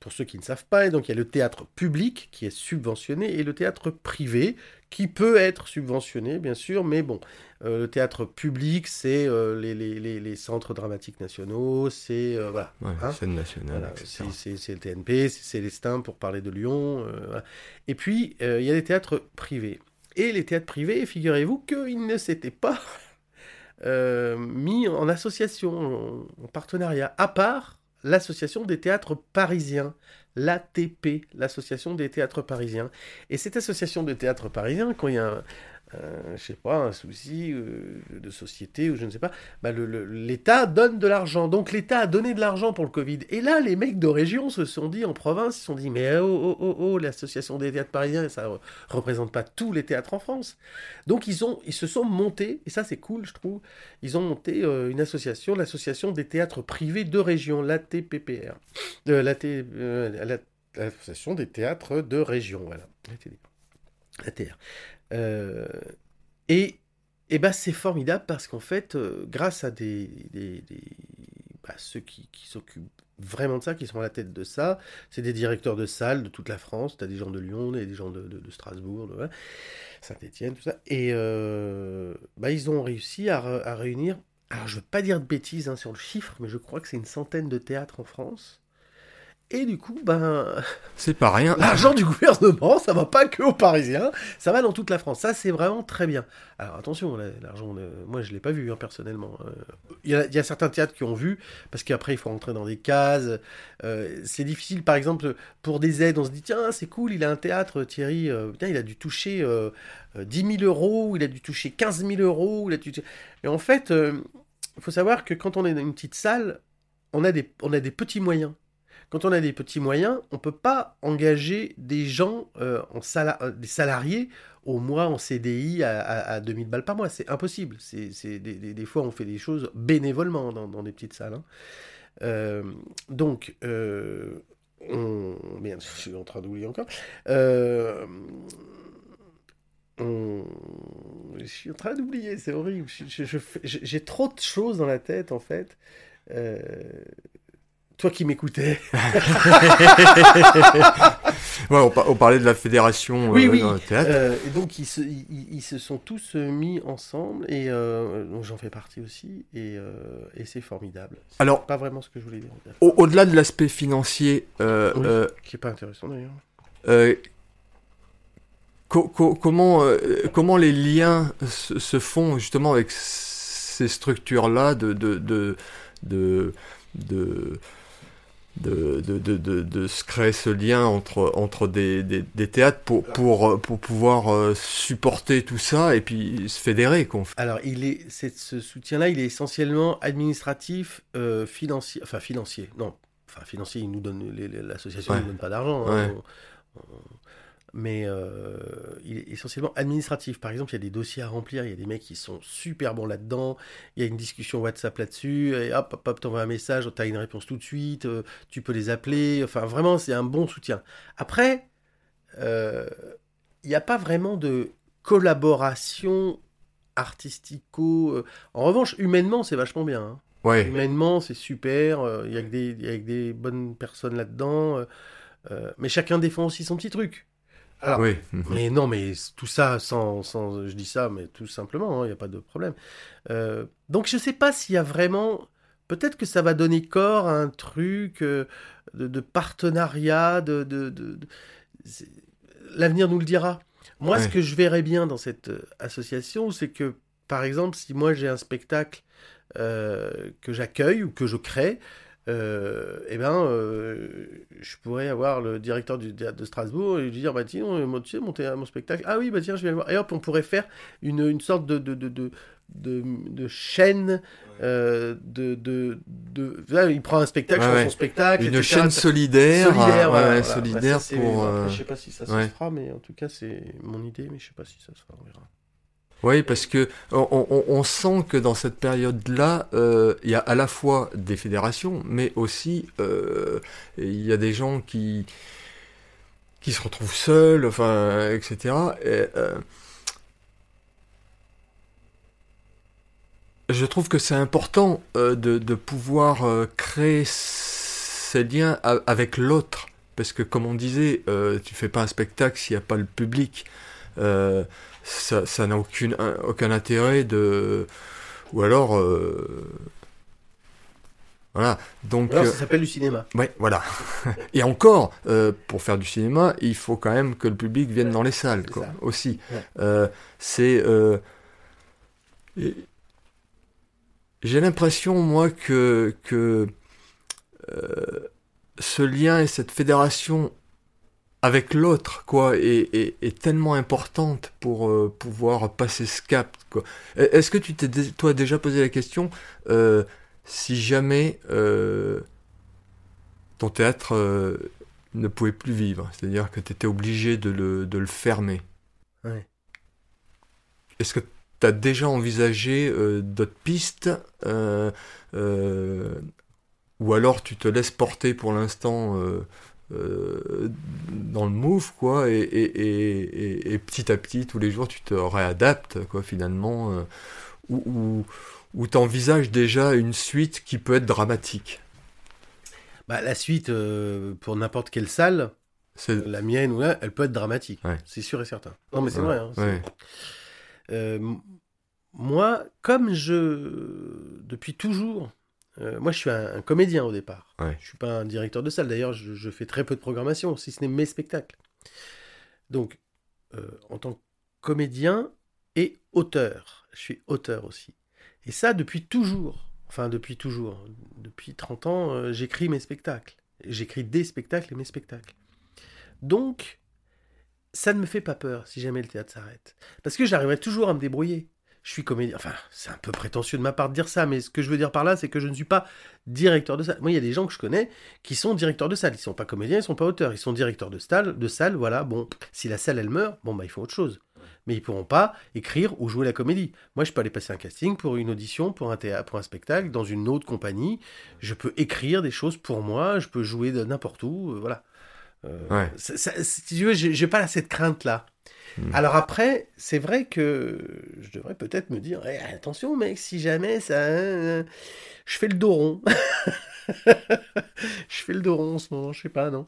pour ceux qui ne savent pas, donc il y a le théâtre public qui est subventionné et le théâtre privé qui peut être subventionné, bien sûr, mais bon, euh, le théâtre public, c'est euh, les, les, les, centres dramatiques nationaux, c'est euh, voilà, hein. scène nationale, c'est le TNP, c'est Célestin pour parler de Lyon, et puis il y a les théâtres privés. Et les théâtres privés, figurez-vous qu'ils ne s'étaient pas mis en association, en partenariat, à part l'association des théâtres parisiens, l'ATP, l'association des théâtres parisiens. Et cette association de théâtres parisiens, quand il y a un, je sais pas, un souci euh, de société ou je ne sais pas, bah l'État donne de l'argent. Donc l'État a donné de l'argent pour le Covid. Et là, les mecs de région se sont dit, en province, ils se sont dit, mais oh, oh, oh, oh l'association des théâtres parisiens, ça ne représente pas tous les théâtres en France. Donc ils, ont, ils se sont montés, et ça c'est cool, je trouve, ils ont monté euh, une association, l'association des théâtres privés de région, l'ATPPR. L'association des théâtres de région, voilà. l'ATR. Euh, et, et bah, c'est formidable parce qu'en fait, euh, grâce à des, des, bah, ceux qui, qui s'occupent vraiment de ça, qui sont à la tête de ça, c'est des directeurs de salles de toute la France, tu as des gens de Lyon, des gens de, Strasbourg, de Saint-Étienne, tout ça, et euh, bah, ils ont réussi à, à, réunir, alors je veux pas dire de bêtises hein, sur le chiffre, mais je crois que c'est une centaine de théâtres en France, et du coup, ben. (laughs) C'est pas rien. L'argent du gouvernement, ça va pas que aux Parisiens, ça va dans toute la France. Ça, c'est vraiment très bien. Alors attention, l'argent, moi je l'ai pas vu hein, personnellement. Euh, il y, a certains théâtres qui ont vu, parce qu'après il faut rentrer dans des cases. Euh, c'est difficile, par exemple, pour des aides, on se dit tiens, c'est cool, il a un théâtre, Thierry, euh, il a dû toucher 10 000 euros, il a dû toucher 15 000 euros. Il a dû... Et en fait, il faut savoir que quand on est dans une petite salle, on a des, on a des petits moyens. Quand on a des petits moyens, on ne peut pas engager des gens, euh, en euh, des salariés au mois en CDI à, 2000 balles par mois. C'est impossible. Des, fois, on fait des choses bénévolement dans, des petites salles. Hein. Euh, donc, je suis en train d'oublier encore. Je suis en train d'oublier, c'est horrible. J'ai trop de choses dans la tête, en fait. Toi qui m'écoutais. (laughs) on, parlait de la fédération oui, euh, oui. théâtre. Euh, et donc ils se, ils, se, sont tous euh, mis ensemble et j'en fais partie aussi et, et c'est formidable. Alors, pas vraiment ce que je voulais dire. Au-delà de l'aspect financier, qui est pas intéressant d'ailleurs. comment, comment les liens se, font justement avec ces structures-là de, de, de, de, de de, de, de, de, se créer ce lien entre, entre des, des, des théâtres pour, pour, pour pouvoir euh, supporter tout ça et puis se fédérer. Alors, il est, ce soutien-là, il est essentiellement administratif, euh, financier, enfin financier, non, enfin financier, il nous donne, l'association ne nous donne pas d'argent. Hein, mais euh, il est essentiellement administratif. Par exemple, il y a des dossiers à remplir, il y a des mecs qui sont super bons là-dedans, il y a une discussion WhatsApp là-dessus, et hop, hop, hop t'envoies un message, t'as une réponse tout de suite, euh, tu peux les appeler, enfin vraiment, c'est un bon soutien. Après, euh, il n'y a pas vraiment de collaboration artistico... En revanche, humainement, c'est vachement bien. Hein. Ouais. Humainement, c'est super, il y, a que des bonnes personnes là-dedans, mais chacun défend aussi son petit truc. Alors, oui. Mais non, mais tout ça, sans, sans, je dis ça, mais tout simplement, il hein, n'y a pas de problème. Euh, donc je ne sais pas s'il y a vraiment... Peut-être que ça va donner corps à un truc euh, de, partenariat, de... de, de... L'avenir nous le dira. Moi, ce que je verrais bien dans cette euh, association, c'est que, par exemple, si moi j'ai un spectacle que j'accueille ou que je crée, euh, eh ben, euh, je pourrais avoir le directeur du théâtre de Strasbourg et lui dire, bah tiens, euh, tu sais, mon spectacle. Ah oui, bah tiens, je vais le voir. Et hop, on pourrait faire une, une sorte de, de, de, de, de, chaîne euh, de, de, de, Là, il prend un spectacle, ouais, son spectacle. Une chaîne solidaire. Solidaire, ouais, solidaire pour. Après, je sais pas si ça se fera, mais en tout cas, c'est mon idée, mais je sais pas si ça se fera, on verra. Oui, parce que on, sent que dans cette période-là, euh, il y a à la fois des fédérations, mais aussi euh, il y a des gens qui qui se retrouvent seuls, enfin, etc. Et, euh, je trouve que c'est important de, de, pouvoir créer ces liens avec l'autre. Parce que comme on disait, tu fais pas un spectacle s'il n'y a pas le public. Ça n'a aucune, aucun intérêt de... Ou alors voilà. Donc, Alors, ça euh, s'appelle du cinéma. Ouais, voilà. (laughs) Et encore, euh, pour faire du cinéma, il faut quand même que le public vienne dans les salles, quoi, aussi. Euh, c'est. J'ai l'impression, moi, que, que ce lien et cette fédération avec l'autre, quoi, est, est, tellement importante pour pouvoir passer ce cap, quoi. Est-ce que tu t'es, toi, déjà posé la question si jamais euh, ton théâtre euh, ne pouvait plus vivre, c'est-à-dire que tu étais obligé de le, de le fermer? Est-ce que tu as déjà envisagé euh, d'autres pistes ou alors tu te laisses porter pour l'instant dans le move quoi et, et, et, petit à petit tous les jours tu te réadaptes quoi finalement ou, ou t'envisages déjà une suite qui peut être dramatique bah, La suite, euh, pour n'importe quelle salle, la mienne ou là, elle peut être dramatique. C'est sûr et certain. Non, mais c'est vrai. Hein, euh, moi, comme je. Depuis toujours. Euh, moi, je suis un, comédien au départ. Je ne suis pas un directeur de salle. D'ailleurs, je, je, fais très peu de programmation, si ce n'est mes spectacles. Donc, en tant que comédien et auteur, je suis auteur aussi. Et ça, depuis toujours. Enfin, depuis toujours. Depuis 30 ans, euh, j'écris mes spectacles. J'écris des spectacles et mes spectacles. Donc, ça ne me fait pas peur si jamais le théâtre s'arrête. Parce que j'arriverai toujours à me débrouiller. Je suis comédien. Enfin, c'est un peu prétentieux de ma part de dire ça, mais ce que je veux dire par là, c'est que je ne suis pas directeur de salle. Moi, il y a des gens que je connais qui sont directeurs de salle. Ils ne sont pas comédiens, ils ne sont pas auteurs. Ils sont directeurs de salle. De salle, voilà. Bon, si la salle elle meurt, bon bah ils font autre chose mais ils pourront pas écrire ou jouer la comédie. Moi, je peux aller passer un casting pour une audition, pour un théâtre, pour un spectacle, dans une autre compagnie. Je peux écrire des choses pour moi, je peux jouer de n'importe où, euh, voilà. Euh, si tu veux, j'ai pas cette crainte-là. Hmm. Alors après, c'est vrai que je devrais peut-être me dire, eh, attention mec, si jamais ça... Euh, je fais le dos rond. (laughs) je fais le dos rond en ce moment, je sais pas, non.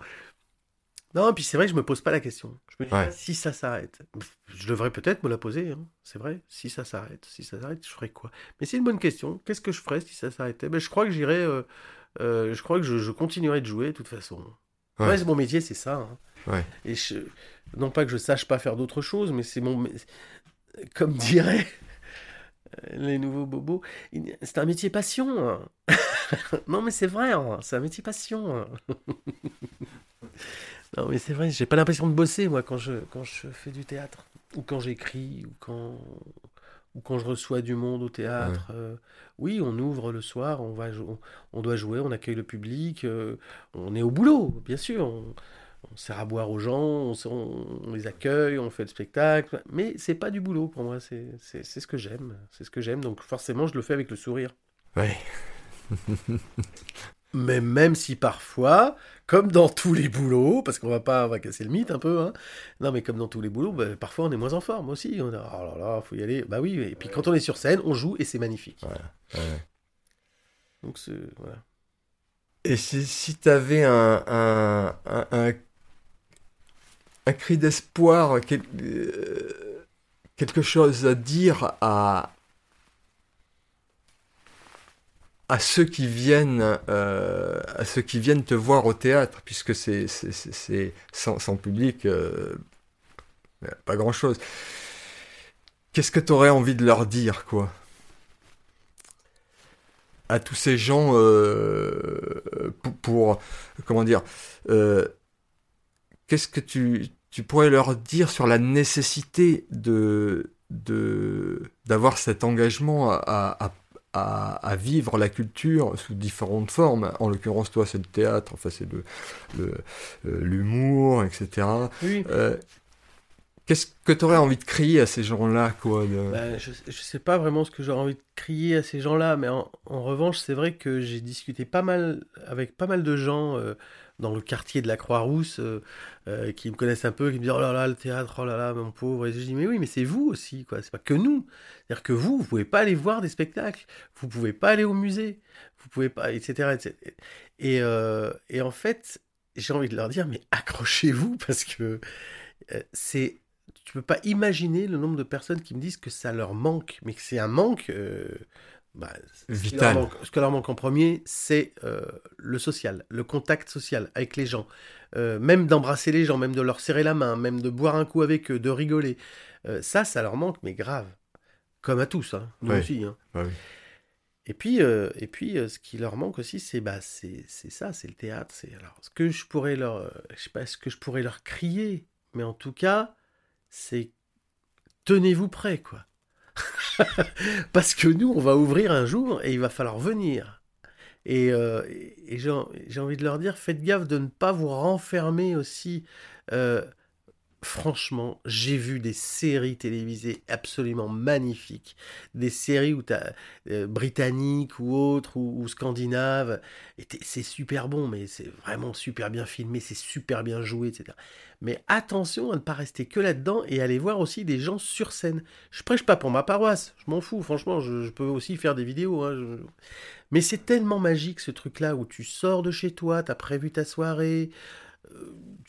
Non, puis c'est vrai que je me pose pas la question. Je me dis, si ça s'arrête, je devrais peut-être me la poser, hein. c'est vrai. Si ça s'arrête, si ça s'arrête, je ferais quoi? Mais c'est une bonne question. Qu'est-ce que je ferais si ça s'arrêtait? Ben, Je crois que j'irais. Euh, euh, je crois que je, continuerai de jouer de toute façon. Ouais. mon métier, c'est ça. Hein. Et je, non pas que je sache pas faire d'autres choses, mais c'est mon. Comme dirait (laughs) les nouveaux bobos, c'est un métier passion. Hein. (laughs) non, mais c'est vrai, c'est un métier passion. (laughs) Non, mais c'est vrai, j'ai pas l'impression de bosser, moi, quand je, quand je fais du théâtre. Ou quand j'écris, ou quand, ou quand je reçois du monde au théâtre. Euh, oui, on ouvre le soir, on, va on, doit jouer, on accueille le public, euh, on est au boulot, bien sûr. On, sert à boire aux gens, on, les accueille, on fait le spectacle. Mais c'est pas du boulot pour moi, c'est ce que j'aime. C'est ce que j'aime, donc forcément, je le fais avec le sourire. Ouais. (laughs) Mais même si parfois, comme dans tous les boulots, parce qu'on va pas, on va casser le mythe un peu, hein. Non, mais comme dans tous les boulots, bah, parfois on est moins en forme aussi. On a, oh là là, faut y aller. Bah oui. Et puis quand on est sur scène, on joue et c'est magnifique. Donc c'est voilà. Et si, si tu avais un, un, un, un, cri d'espoir, euh, quelque chose à dire à, à ceux qui viennent euh, à ceux qui viennent te voir au théâtre puisque c'est sans, sans, public euh, pas grand chose qu'est-ce que tu aurais envie de leur dire quoi? À tous ces gens pour, pour, comment dire qu'est-ce que tu, tu pourrais leur dire sur la nécessité de de d'avoir cet engagement à, à à, vivre la culture sous différentes formes. En l'occurrence, toi, c'est le théâtre, enfin, c'est euh, l'humour, le, etc. Euh, qu'est-ce que tu aurais envie de crier à ces gens-là quoi bah, Je ne sais pas vraiment ce que j'aurais envie de crier à ces gens-là, mais en, revanche, c'est vrai que j'ai discuté pas mal avec pas mal de gens. Euh, dans le quartier de la Croix-Rousse, qui me connaissent un peu, qui me disent oh là là le théâtre, oh là là mon pauvre. Et je dis mais oui, mais c'est vous aussi quoi. C'est pas que nous. C'est-à-dire que vous, vous pouvez pas aller voir des spectacles, vous pouvez pas aller au musée, vous pouvez pas, etc. etc. Et, et en fait, j'ai envie de leur dire mais accrochez-vous (laughs) parce que c'est tu peux pas imaginer le nombre de personnes qui me disent que ça leur manque, mais que c'est un manque euh, bah. Ce, qui leur manque en premier, c'est euh, le social, le contact social avec les gens, euh, même d'embrasser les gens, même de leur serrer la main, même de boire un coup avec eux, de rigoler. ça, ça leur manque, mais grave, comme à tous, hein, nous aussi. Hein. oui. Et puis, et puis ce qui leur manque aussi, c'est bah, c'est ça, c'est le théâtre. C'est alors ce que je pourrais leur, je sais pas, ce que je pourrais leur crier, mais en tout cas, c'est tenez-vous prêts, quoi. (laughs) Parce que nous, on va ouvrir un jour et il va falloir venir. Et, euh, j'ai envie de leur dire, faites gaffe de ne pas vous renfermer aussi euh, franchement, j'ai vu des séries télévisées absolument magnifiques. Des séries où as, euh, britanniques ou autres, ou, scandinaves. C'est super bon, mais c'est vraiment super bien filmé, c'est super bien joué, etc. Mais attention à ne pas rester que là-dedans et aller voir aussi des gens sur scène. Je prêche pas pour ma paroisse, je m'en fous, franchement, je, peux aussi faire des vidéos. Hein, mais c'est tellement magique ce truc-là où tu sors de chez toi, tu as prévu ta soirée,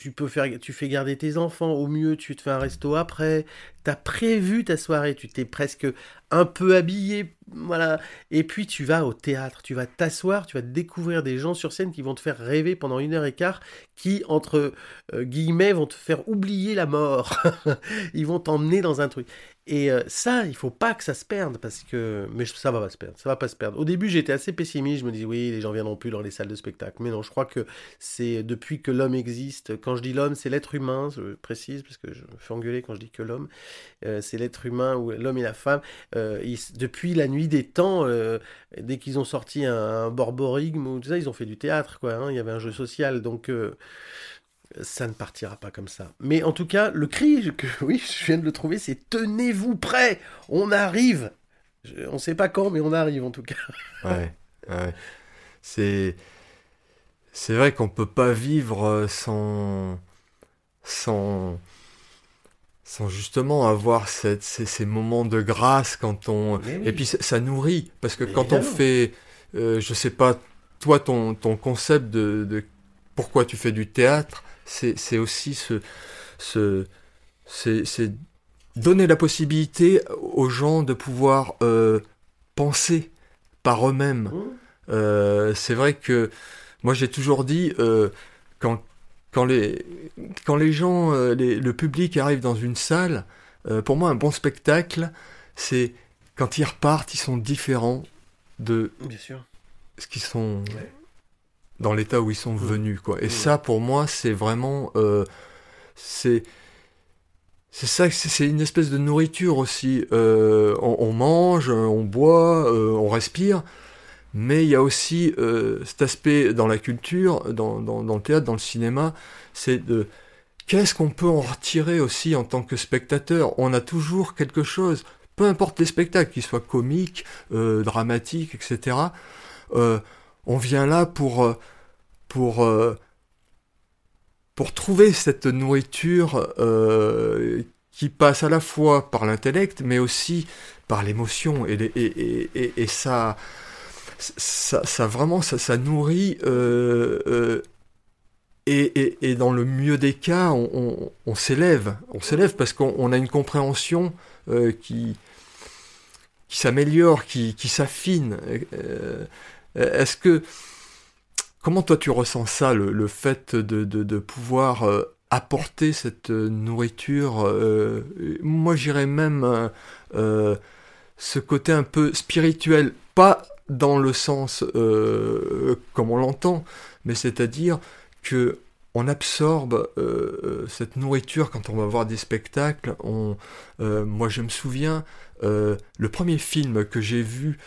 tu peux faire, tu fais garder tes enfants, au mieux tu te fais un resto après, tu as prévu ta soirée, tu t'es presque un peu habillé, voilà, et puis tu vas au théâtre, tu vas t'asseoir, tu vas découvrir des gens sur scène qui vont te faire rêver pendant une heure et quart, qui, entre euh, guillemets, vont te faire oublier la mort, (laughs) ils vont t'emmener dans un truc. Et euh, ça, il faut pas que ça se perde parce que, mais ça va pas se perdre, ça va pas se perdre. Au début, j'étais assez pessimiste, je me disais oui, les gens viendront plus dans les salles de spectacle, mais non, je crois que c'est depuis que l'homme existe. Quand je dis l'homme, c'est l'être humain, je précise parce que je me fais engueuler quand je dis que l'homme, euh, c'est l'être humain ou l'homme et la femme. Euh, depuis la nuit des temps, dès qu'ils ont sorti un, un borborigme ou tout ça, ils ont fait du théâtre, quoi. Hein. il y avait un jeu social, donc ça ne partira pas comme ça. Mais en tout cas, le cri, que, (laughs) oui, je viens de le trouver, c'est tenez-vous prêts, on arrive. on ne sait pas quand, mais on arrive en tout cas. (laughs) ouais, ouais. C'est, c'est vrai qu'on peut pas vivre sans, sans, sans justement avoir cette, ces, moments de grâce quand on, et puis ça, nourrit parce que quand on fait, euh, je sais pas, toi ton, ton concept de, de pourquoi tu fais du théâtre c'est aussi ce, ce c'est donner la possibilité aux gens de pouvoir euh, penser par eux-mêmes. Mmh. Euh, c'est vrai que moi j'ai toujours dit euh, quand, quand, les, quand les gens, le public arrive dans une salle, pour moi un bon spectacle, c'est quand ils repartent, ils sont différents de Bien sûr. ce qu'ils sont dans l'état où ils sont mmh. venus quoi et mmh. ça pour moi c'est vraiment euh, c'est c'est ça c'est une espèce de nourriture aussi euh, on, mange on boit euh, on respire mais il y a aussi cet aspect dans la culture dans, dans, dans, le théâtre dans le cinéma c'est de qu'est-ce qu'on peut en retirer aussi en tant que spectateur? On a toujours quelque chose peu importe les spectacles qu'ils soient comiques dramatiques etc on vient là pour, euh, euh, trouver cette nourriture euh, qui passe à la fois par l'intellect, mais aussi par l'émotion. Et, ça, ça, vraiment, ça, nourrit. et, dans le mieux des cas, on, s'élève. On s'élève parce qu'on a une compréhension qui, s'améliore, qui, s'affine. Est-ce que comment toi tu ressens ça, le, fait de, pouvoir euh, apporter cette euh, nourriture Moi j'irais même ce côté un peu spirituel, pas dans le sens comme on l'entend, mais c'est-à-dire que on absorbe cette nourriture quand on va voir des spectacles. moi, je me souviens, le premier film que j'ai vu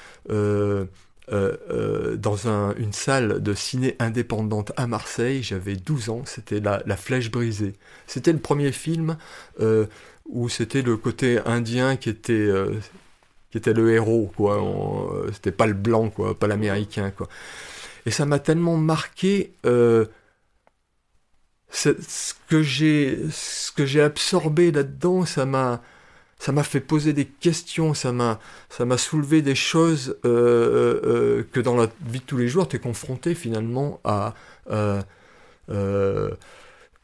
euh, euh, dans une salle de ciné indépendante à Marseille, j'avais 12 ans, c'était la, Flèche brisée. C'était le premier film euh, où c'était le côté indien qui était, qui était le héros, quoi. C'était pas le blanc, pas l'américain, quoi. Et ça m'a tellement marqué ce que j'ai absorbé là-dedans, ça m'a ça m'a fait poser des questions, ça m'a ça m'a soulevé des choses euh, euh, que dans la vie de tous les jours, tu es confronté finalement à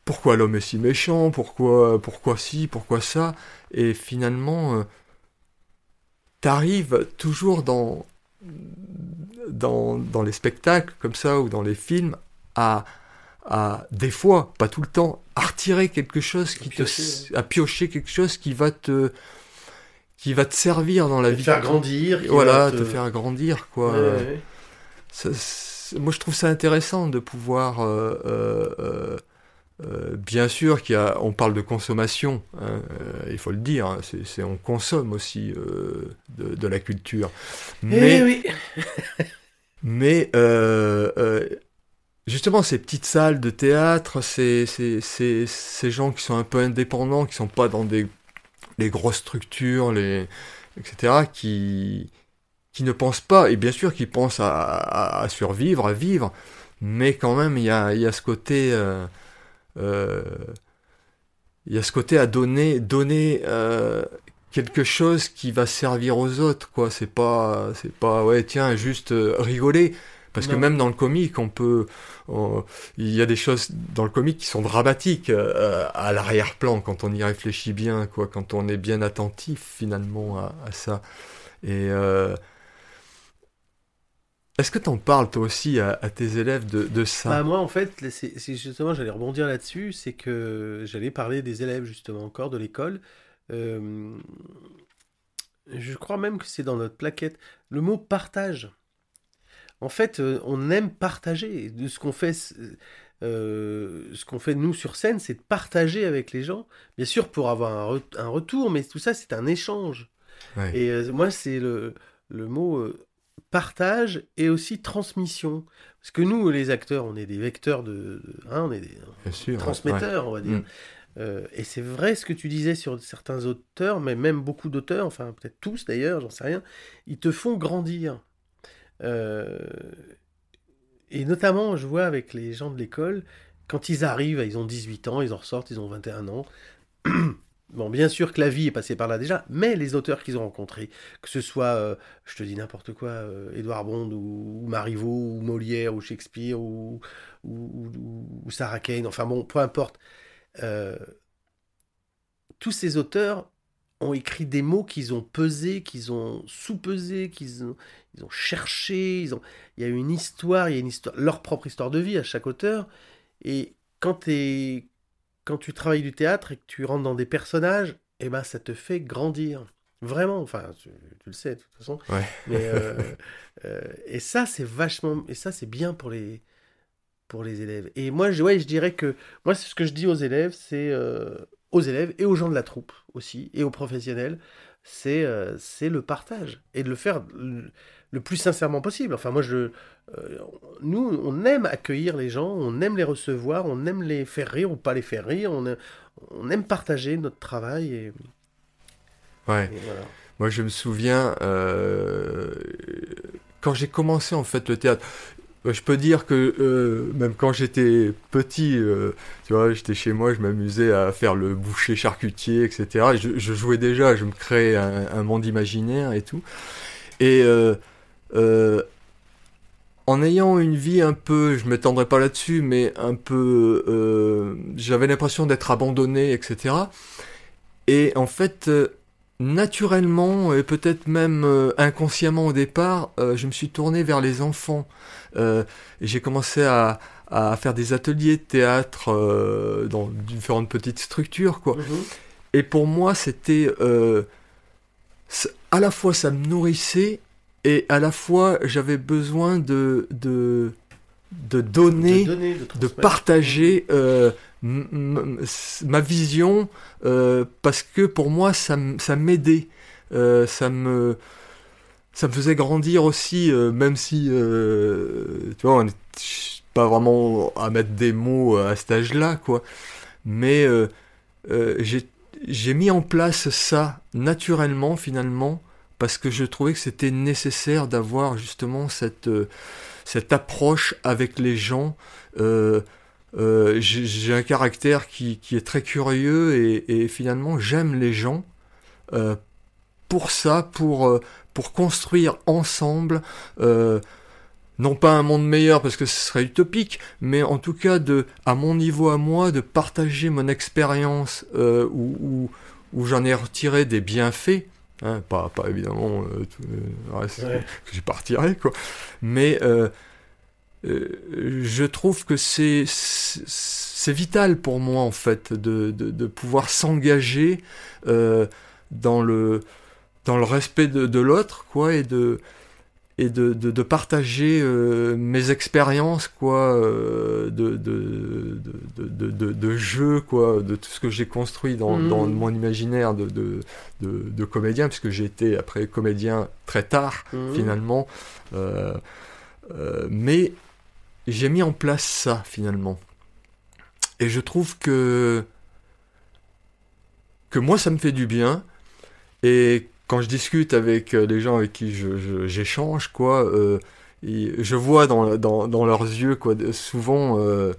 pourquoi l'homme est si méchant, pourquoi pourquoi ci, pourquoi ça, et finalement t'arrives toujours dans, dans, dans les spectacles comme ça ou dans les films à à des fois, pas tout le temps, à retirer quelque chose qui te, à piocher quelque chose qui va te, qui va te servir dans la vie. Te faire grandir. Voilà, te... faire grandir, quoi. moi, je trouve ça intéressant de pouvoir. Euh, euh, euh, bien sûr qu'on parle de consommation, hein, il faut le dire, hein, c'est, on consomme aussi de, de, la culture. Eh mais, oui. (laughs) mais justement, ces petites salles de théâtre, ces, gens qui sont un peu indépendants, qui sont pas dans des les grosses structures, etc., qui, ne pensent pas, et bien sûr qui pensent à, survivre, à vivre, mais quand même, il y a, y ce côté... Euh, euh, il y a ce côté à donner, donner euh, quelque chose qui va servir aux autres, quoi. C'est pas, c'est pas, ouais, tiens, juste rigoler. Parce que même dans le comique, on peut, il y a des choses dans le comique qui sont dramatiques euh, à l'arrière-plan quand on y réfléchit bien, quoi, quand on est bien attentif finalement à, ça. Et euh, est-ce que tu en parles toi aussi à, tes élèves de, ça? Bah, Moi, en fait, c'est justement, j'allais rebondir là-dessus, c'est que j'allais parler des élèves justement encore de l'école. Euh, je crois même que c'est dans notre plaquette. Le mot partage en fait, euh, on aime partager. De ce qu'on fait, euh, ce qu'on fait nous sur scène, c'est de partager avec les gens. Bien sûr, pour avoir un, retour, mais tout ça, c'est un échange. Et euh, moi, c'est le, le mot partage et aussi transmission. Parce que nous, les acteurs, on est des vecteurs de, hein, on est des transmetteurs, on va dire. Mm. et c'est vrai ce que tu disais sur certains auteurs, mais même beaucoup d'auteurs, enfin peut-être tous d'ailleurs, j'en sais rien, ils te font grandir. Euh, et notamment, je vois avec les gens de l'école, quand ils arrivent, ils ont 18 ans, ils en ressortent, ils ont 21 ans. (clears throat) Bon, bien sûr que la vie est passée par là déjà, mais les auteurs qu'ils ont rencontrés, que ce soit, euh, je te dis n'importe quoi, euh, Édouard Bond ou, Marivaux ou Molière ou Shakespeare ou, ou, Sarah Kane, enfin bon, peu importe. tous ces auteurs ont écrit des mots qu'ils ont pesés, qu'ils ont sous-pesés, qu'ils ont, ils ont cherché, ils ont... il y a une histoire, il y a une histoire, leur propre histoire de vie à chaque auteur. Et quand, es... quand tu travailles du théâtre et que tu rentres dans des personnages, eh ben, ça te fait grandir. Vraiment, enfin, tu, le sais de toute façon. Euh, (laughs) euh, et ça, c'est vachement. Et ça, c'est bien pour les, pour les élèves. Et moi, je, ouais, je dirais que. Moi, c'est ce que je dis aux élèves, c'est. Euh, aux élèves et aux gens de la troupe aussi, et aux professionnels, c'est c'est le partage. Et de le faire le plus sincèrement possible. Enfin, moi, je, euh, nous, on aime accueillir les gens, on aime les recevoir, on aime les faire rire ou pas les faire rire, on, on aime partager notre travail. Et, ouais. Moi, je me souviens, euh, quand j'ai commencé en fait le théâtre, euh, je peux dire que même quand j'étais petit, tu vois, j'étais chez moi, je m'amusais à faire le boucher charcutier, etc. Je, jouais déjà, je me créais un, monde imaginaire et tout. Et euh, en ayant une vie un peu, je m'étendrai pas là-dessus, mais un peu, euh, j'avais l'impression d'être abandonné, etc. Et en fait, euh, naturellement, et peut-être même inconsciemment au départ, je me suis tourné vers les enfants. J'ai commencé à, faire des ateliers de théâtre dans différentes petites structures, quoi. Mm-hmm. Et pour moi, c'était à la fois ça me nourrissait et à la fois j'avais besoin de, de, de donner, de, partager euh, ma vision, euh, parce que pour moi ça, ça m'aidait, euh, ça, me, ça me faisait grandir aussi, même si, tu vois, on n'est pas vraiment à mettre des mots à cet âge-là, quoi. Mais j'ai mis en place ça naturellement, finalement, parce que je trouvais que c'était nécessaire d'avoir justement cette, euh, cette approche avec les gens, euh, euh, j'ai un caractère qui, est très curieux et, finalement j'aime les gens euh, pour ça, pour, euh, pour construire ensemble, euh, non pas un monde meilleur parce que ce serait utopique, mais en tout cas de, à mon niveau à moi, de partager mon expérience euh, où, où, où j'en ai retiré des bienfaits. Hein, pas, pas évidemment euh, tout, euh, reste Ouais. que j'ai pas retiré quoi, mais euh, euh, je trouve que c'est c'est c'est vital pour moi en fait de, de, de pouvoir s'engager euh, dans le dans le respect de, de l'autre quoi et de et de, de, de partager euh, mes expériences quoi euh, de, de, de, de, jeu quoi de tout ce que j'ai construit dans, Mhm. dans mon imaginaire de, de, comédien puisque j'ai été après comédien très tard Mhm. finalement euh, mais j'ai mis en place ça finalement et je trouve que que moi ça me fait du bien et quand je discute avec euh, les gens avec qui je- je- j'échange quoi euh, je vois dans, leurs yeux quoi souvent euh,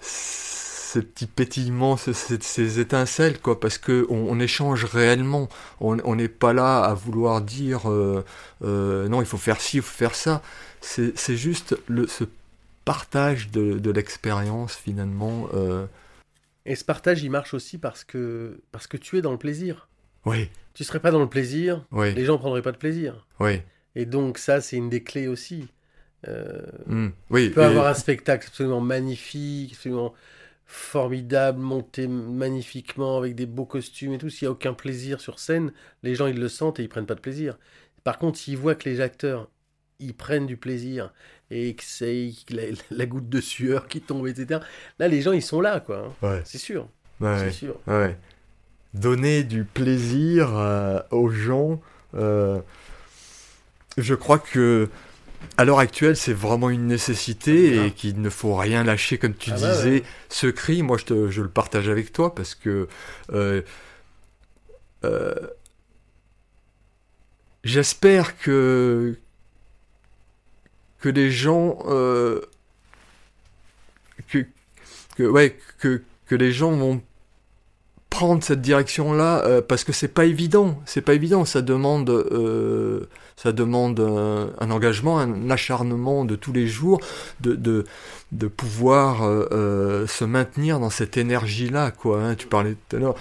ces petits pétillements ces, étincelles quoi parce que on, échange réellement. On n'est pas là à vouloir dire non il faut faire ci il faut faire ça. C'est juste ce partage de, de l'expérience finalement Et ce partage, il marche aussi parce que, parce que tu es dans le plaisir. Oui Tu serais pas dans le plaisir, oui les gens prendraient pas de plaisir. oui Et donc ça, c'est une des clés aussi. Euh, Hmm, oui tu peux et- avoir un spectacle absolument magnifique, absolument formidable, monté magnifiquement avec des beaux costumes et tout. S'il n'y a aucun plaisir sur scène, les gens ils le sentent et ils prennent pas de plaisir. Par contre, s'ils voient que les acteurs ils prennent du plaisir et que c'est la, la goutte de sueur qui tombe, etc. Là, les gens ils sont là, quoi. hein. ouais, C'est sûr, ouais, c'est sûr. Donner du plaisir euh, aux gens euh, je crois que à l'heure actuelle, c'est vraiment une nécessité et qu'il ne faut rien lâcher, comme tu Ah bah disais. ouais. Ce cri, moi, je, te- je le partage avec toi parce que euh, j'espère que que les gens que, que ouais que que les gens vont prendre cette direction-là euh, parce que c'est pas évident, c'est pas évident, ça demande euh, ça demande un, engagement, un acharnement de tous les jours, de, de, de pouvoir euh, se maintenir dans cette énergie-là, quoi. hein. tu parlais tout à l'heure,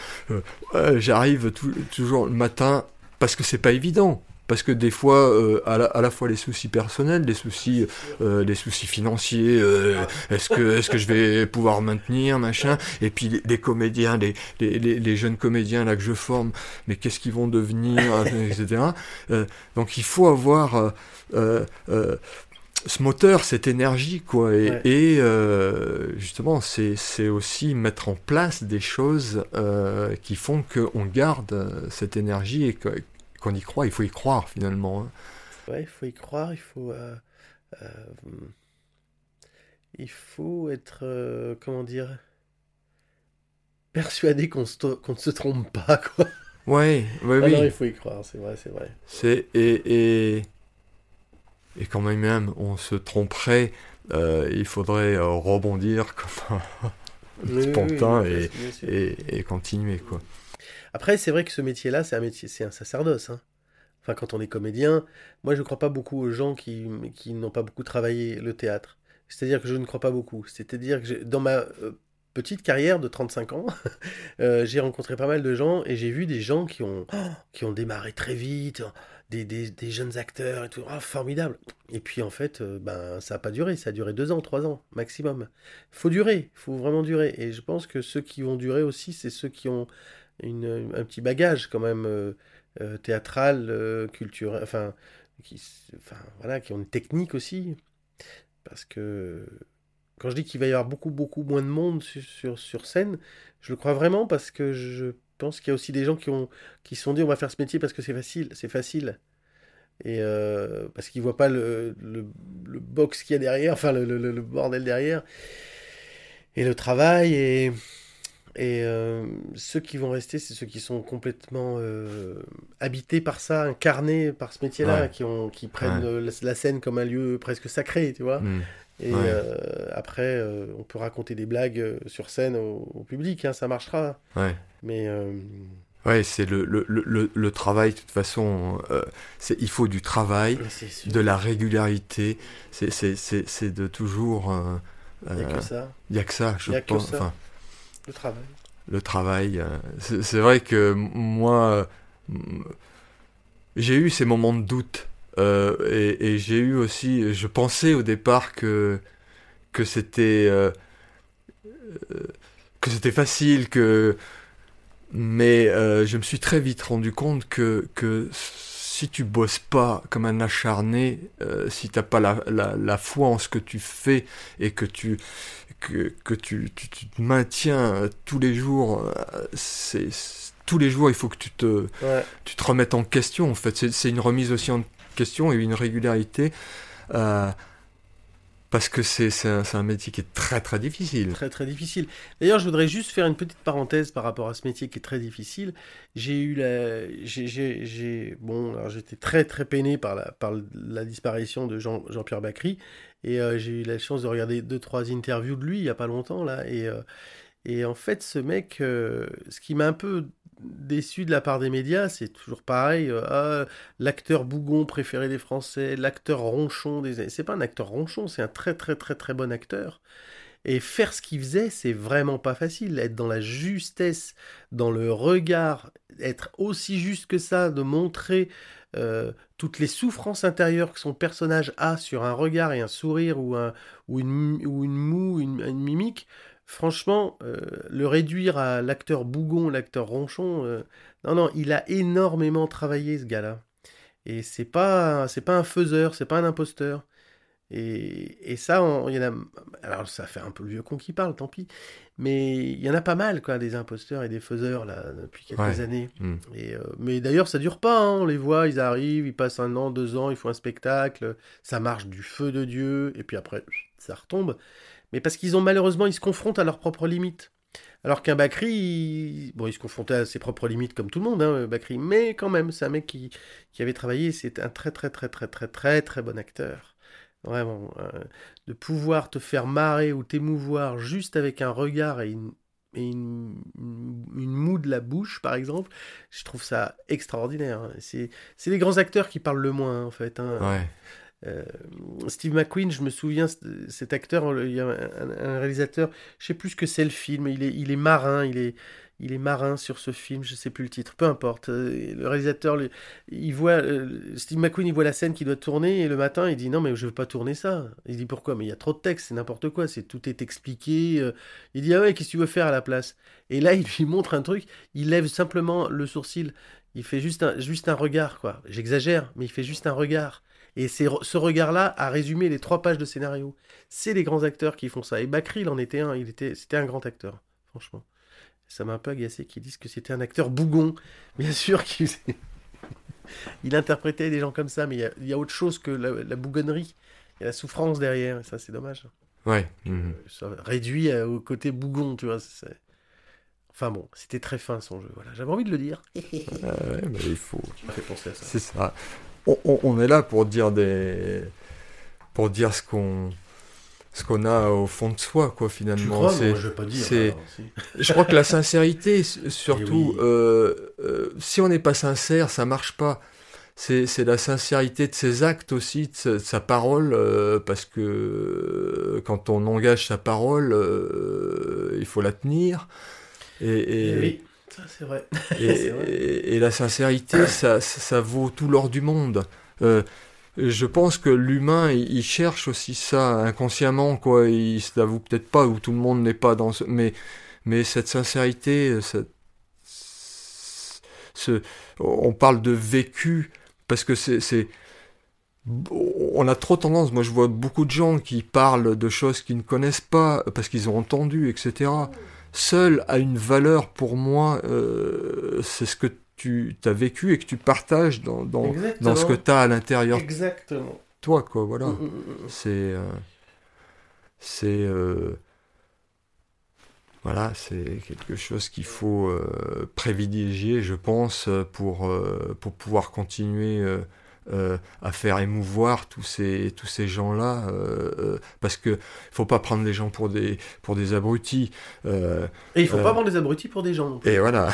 j'arrive tou- toujours le matin parce que c'est pas évident. Parce que des fois, euh, à, la, à la fois les soucis personnels, les soucis, euh, les soucis financiers, euh, est-ce que, est-ce que je vais pouvoir maintenir, machin, et puis les, les comédiens, les, les, les, les jeunes comédiens là que je forme, mais qu'est-ce qu'ils vont devenir, (laughs) etc. Donc il faut avoir ce moteur, cette énergie, quoi. Et, Ouais. et, euh, justement, c'est aussi mettre en place des choses euh, qui font qu'on garde cette énergie et que- qu'on y croit. Il faut y croire finalement. hein. Ouais, il faut y croire, il faut, euh, euh, il faut être, euh, comment dire, persuadé qu'on ne se trompe pas, (laughs) quoi. Ouais, ouais, Ah oui. il faut y croire, c'est vrai, c'est vrai. C'est et, et et quand même même on se tromperait, il faudrait rebondir comme un Oui, oui, et, et, et continuer quoi. Après, c'est vrai que ce métier-là, c'est un métier, c'est un sacerdoce. hein. Enfin, quand on est comédien, moi, je ne crois pas beaucoup aux gens qui, qui n'ont pas beaucoup travaillé le théâtre. C'est-à-dire que je ne crois pas beaucoup. C'est-à-dire que dans ma euh, petite carrière de 35 ans, (laughs) euh, j'ai rencontré pas mal de gens et j'ai vu des gens qui ont, oh, (gasps) qui ont démarré très vite, des, des- jeunes acteurs et tout. Ah, formidable. Et puis, en fait, euh, ben, ça n'a pas duré. Ça a duré deux ans, trois ans, maximum. Faut durer. Faut vraiment durer. Et je pense que ceux qui vont durer aussi, c'est ceux qui ont une, un petit bagage quand même euh, euh, théâtral, euh, culturel, enfin, qui, enfin, voilà, qui ont une technique aussi. Parce que quand je dis qu'il va y avoir beaucoup, beaucoup moins de monde sur, sur, scène, je le crois vraiment parce que je pense qu'il y a aussi des gens qui ont qui se sont dit on va faire ce métier parce que c'est facile, c'est facile. Et parce qu'ils voient pas le, le, box qu'il y a derrière, enfin le- le bordel derrière. Et le travail et, et euh, ceux qui vont rester, c'est ceux qui sont complètement euh, habités par ça, incarnés par ce métier-là, Ouais. qui, ont, qui prennent euh, la, la scène comme un lieu presque sacré, tu vois. Mm. Et après, on peut raconter des blagues sur scène au, public, hein, ça marchera. Ouais. Mais Ouais, c'est le, le, le, le, travail, de toute façon, euh, il faut du travail, de la régularité, c'est de toujours... Euh, il n'y a que ça. Il n'y a que ça, je pense. Enfin, le travail. Le travail. Euh, c'est vrai que moi, j'ai eu ces moments de doute. et, et j'ai eu aussi, je pensais au départ que, que c'était que c'était facile, que mais euh, je me suis très vite rendu compte que, que si tu bosses pas comme un acharné, euh, si t'as pas la, la, la, foi en ce que tu fais et que tu que, que tu, tu, tu, te maintiens euh, tous les jours, euh, c'est tous les jours il faut que tu te tu te remettes en question. En fait, c'est une remise aussi en question et une régularité. Euh, parce que c'est un, un, métier qui est très très difficile. Très très difficile. D'ailleurs, je voudrais juste faire une petite parenthèse par rapport à ce métier qui est très difficile. J'ai eu la, j'ai, bon, alors j'étais très très peiné par la, par la disparition de Jean, Jean-Pierre Bacry et euh, j'ai eu la chance de regarder deux trois interviews de lui il y a pas longtemps là et euh, et en fait, ce mec, euh, ce qui m'a un peu déçu de la part des médias, c'est toujours pareil. Euh, ah, l'acteur bougon préféré des Français, l'acteur ronchon. C'est pas un acteur ronchon, c'est un très très très très bon acteur. Et faire ce qu'il faisait, c'est vraiment pas facile. Être dans la justesse, dans le regard, être aussi juste que ça, de montrer euh, toutes les souffrances intérieures que son personnage a sur un regard et un sourire ou, un, ou, une, ou une moue, une mimique franchement, euh, le réduire à l'acteur bougon, l'acteur ronchon, euh, non, non, il a énormément travaillé ce gars-là. Et c'est pas, c'est pas un faiseur, c'est pas un imposteur. Et, ça, il y en a. Alors, ça fait un peu le vieux con qui parle, tant pis. Mais il y en a pas mal, quoi, des imposteurs et des faiseurs, là, depuis quelques années. Hmm. Et, euh, mais d'ailleurs, ça dure pas, hein, on les voit, ils arrivent, ils passent un an, deux ans, ils font un spectacle, ça marche du feu de Dieu, et puis après, ça retombe mais parce qu'ils ont malheureusement, ils se confrontent à leurs propres limites. Alors qu'un Bakri, il... bon, il se confrontait à ses propres limites comme tout le monde, hein, Bakri, mais quand même, c'est un mec qui, qui avait travaillé, c'est un très très très très très très très bon acteur. Vraiment, euh, de pouvoir te faire marrer ou t'émouvoir juste avec un regard et une, et une, une, moue de la bouche, par exemple, je trouve ça extraordinaire. Hein. C'est les grands acteurs qui parlent le moins, en fait. Hein. Ouais. Euh, Steve McQueen, je me souviens, cet acteur, y a un, réalisateur, je sais plus ce que c'est le film, il est, il est marin, il est, il est marin sur ce film, je sais plus le titre, peu importe. Euh, le réalisateur, il voit, euh, Steve McQueen, il voit la scène qui doit tourner et le matin, il dit non mais je veux pas tourner ça. Il dit pourquoi? Mais il y a trop de texte, c'est n'importe quoi, c'est tout est expliqué. Il dit ah ouais, qu'est-ce que tu veux faire à la place? Et là, (laughs) il lui montre un truc, il lève simplement le sourcil, il fait juste un, juste un regard quoi. J'exagère, mais il fait juste un regard. Et c'est ce regard-là a résumé les trois pages de scénario. C'est les grands acteurs qui font ça. Et Bakri, il en était un. Il était, c'était un grand acteur, franchement. Ça m'a un peu agacé qu'ils disent que c'était un acteur bougon. Bien sûr qu'il (laughs) il interprétait des gens comme ça, mais il y a, autre chose que la, bougonnerie. Il y a la souffrance derrière. Et ça, c'est dommage. Ouais. Mhm. Ça réduit euh, au côté bougon, tu vois. Enfin bon, c'était très fin son jeu. Voilà, j'avais envie de le dire. ouais, mais il faut. penser à ça. C'est ça on, est là pour dire des, pour dire ce qu'on, ce qu'on a au fond de soi, quoi, finalement. c'est, je pas dire. (laughs) je crois que la sincérité, surtout, eh euh, euh, si on n'est pas sincère, ça marche pas. C'est, la sincérité de ses actes aussi, de sa, parole, euh, parce que quand on engage sa parole, il faut la tenir. Et, eh oui c'est vrai. Et, (laughs) la sincérité, (coughs) ça, ça, vaut tout l'or du monde. Euh, je pense que l'humain, il, cherche aussi ça inconsciemment, quoi. Il se l'avoue peut-être pas, ou tout le monde n'est pas dans ce... Mais, mais cette sincérité, ce, on parle de vécu, parce que c'est... On a trop tendance, moi je vois beaucoup de gens qui parlent de choses qu'ils ne connaissent pas, parce qu'ils ont entendu, etc seul a une valeur pour moi, euh, c'est ce que tu as vécu et que tu partages dans, dans, dans ce que tu as à l'intérieur. Exactement. Toi, quoi, voilà. Mm, mm, mm, c'est. Euh, c'est. Euh, voilà, c'est quelque chose qu'il faut privilégier, je pense, pour, pour pouvoir continuer euh, à faire émouvoir tous ces, tous ces gens-là, euh, euh, parce que faut pas prendre les gens pour des, pour des abrutis. et il faut pas prendre des abrutis pour des gens. Non Et voilà.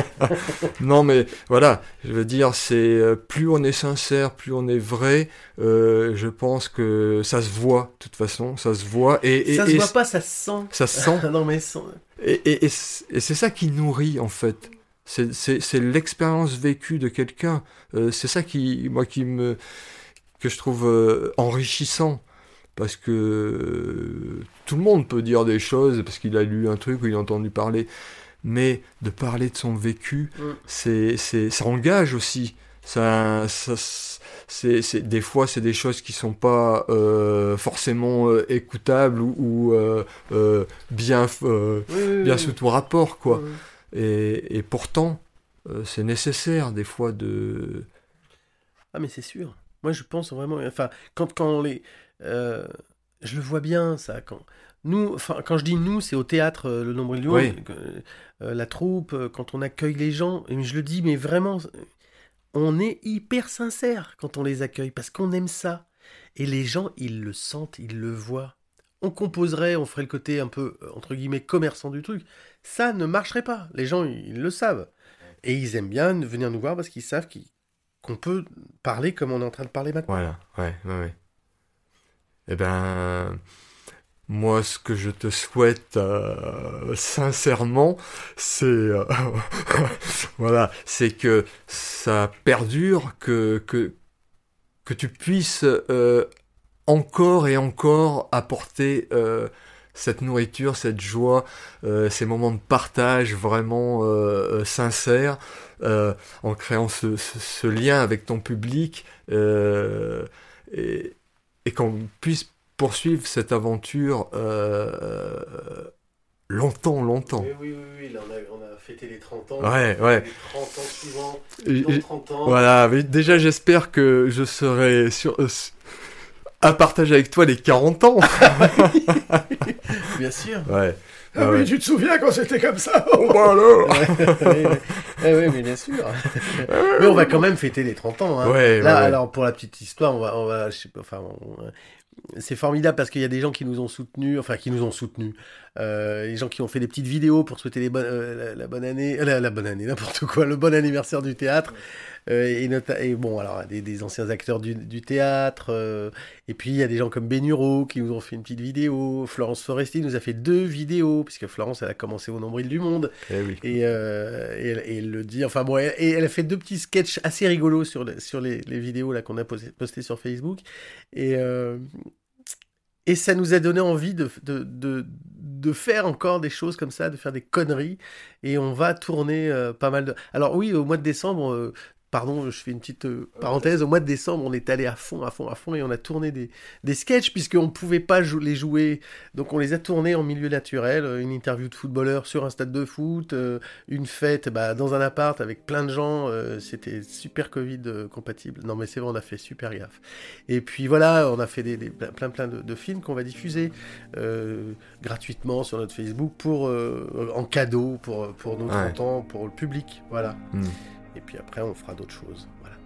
(laughs) non, mais voilà, je veux dire, c'est plus on est sincère, plus on est vrai. je pense que ça se voit, de toute façon, ça se voit. Et, et ça se voit pas, ça se sent. Ça se sent. (laughs) non mais. Et, et c'est ça qui nourrit en fait. C'est l'expérience vécue de quelqu'un. Euh, c'est ça qui, moi, qui me, que je trouve euh, enrichissant. Parce que euh, tout le monde peut dire des choses parce qu'il a lu un truc ou il a entendu parler. Mais de parler de son vécu, mm. c'est, ça engage aussi. Ça, ça c'est, des fois, c'est des choses qui sont pas forcément écoutables ou, bien, bien sous tout rapport, quoi. Et, pourtant, euh, c'est nécessaire des fois de... Ah mais c'est sûr. Moi je pense vraiment... Enfin, quand, quand les... Euh, je le vois bien ça. Quand, nous, enfin, quand je dis nous, c'est au théâtre, euh, le nombre de oui. la troupe, quand on accueille les gens. Et je le dis, mais vraiment, on est hyper sincère quand on les accueille parce qu'on aime ça. Et les gens, ils le sentent, ils le voient. On composerait, on ferait le côté un peu, entre guillemets, commerçant du truc ça ne marcherait pas. Les gens, ils le savent. Et ils aiment bien venir nous voir parce qu'ils savent qu'on peut parler comme on est en train de parler maintenant. Voilà, ouais, ouais, ouais. Eh ben, moi, ce que je te souhaite euh, sincèrement, c'est euh, (laughs) voilà, c'est que ça perdure, que que que tu puisses euh, encore et encore apporter cette nourriture, cette joie, euh, ces moments de partage vraiment euh, euh, sincères, en créant ce, lien avec ton public et, qu'on puisse poursuivre cette aventure longtemps, longtemps. Oui, oui, oui, Là, on, a, fêté les 30 ans. Ouais, ouais. Les 30 ans suivants, 30 ans. Voilà, déjà j'espère que je serai sur, à partager avec toi les 40 ans. (laughs) Bien sûr. Ouais. Ah, oui, tu te souviens quand c'était comme ça Oh bah alors oui, mais bien sûr. (laughs) mais on va quand même fêter les 30 ans. Hein. Ouais, Là, alors pour la petite histoire, on va, on va je sais pas, enfin, c'est formidable parce qu'il y a des gens qui nous ont soutenus, enfin qui nous ont soutenus, les gens qui ont fait des petites vidéos pour souhaiter les euh, la, bonne année, euh, la, bonne année, n'importe quoi, le bon anniversaire du théâtre. Euh, et, et, bon, alors des, anciens acteurs du, du théâtre. et puis il y a des gens comme Benuro qui nous ont fait une petite vidéo. Florence Foresti nous a fait deux vidéos puisque Florence elle a commencé au nombril du monde. Eh oui. et, et, elle, le dit. Enfin bon, et elle a fait deux petits sketchs assez rigolos sur, sur les, les vidéos là qu'on a posté sur Facebook. Et et ça nous a donné envie de, faire encore des choses comme ça, de faire des conneries. Et on va tourner euh, pas mal de... Alors oui, au mois de décembre, euh, pardon, je fais une petite euh, parenthèse, au mois de décembre, on est allé à fond, à fond, à fond, et on a tourné des, des sketchs, puisqu'on ne pouvait pas les jouer, donc on les a tournés en milieu naturel, euh, une interview de footballeur sur un stade de foot, euh, une fête bah, dans un appart avec plein de gens, c'était super Covid compatible. Non mais c'est vrai, on a fait super gaffe. Et puis voilà, on a fait des, plein plein de, films qu'on va diffuser gratuitement sur notre Facebook pour en cadeau pour, pour nos 30 ans, pour le public, voilà. Hmm. Et puis après, on fera d'autres choses. Voilà.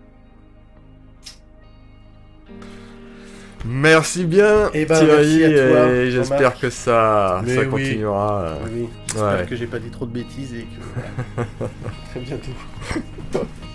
Merci bien eh ben, Thierry et j'espère que ça, ça continuera. Oui, J'espère que j'ai pas dit trop de bêtises et que... (laughs) très bientôt. (laughs)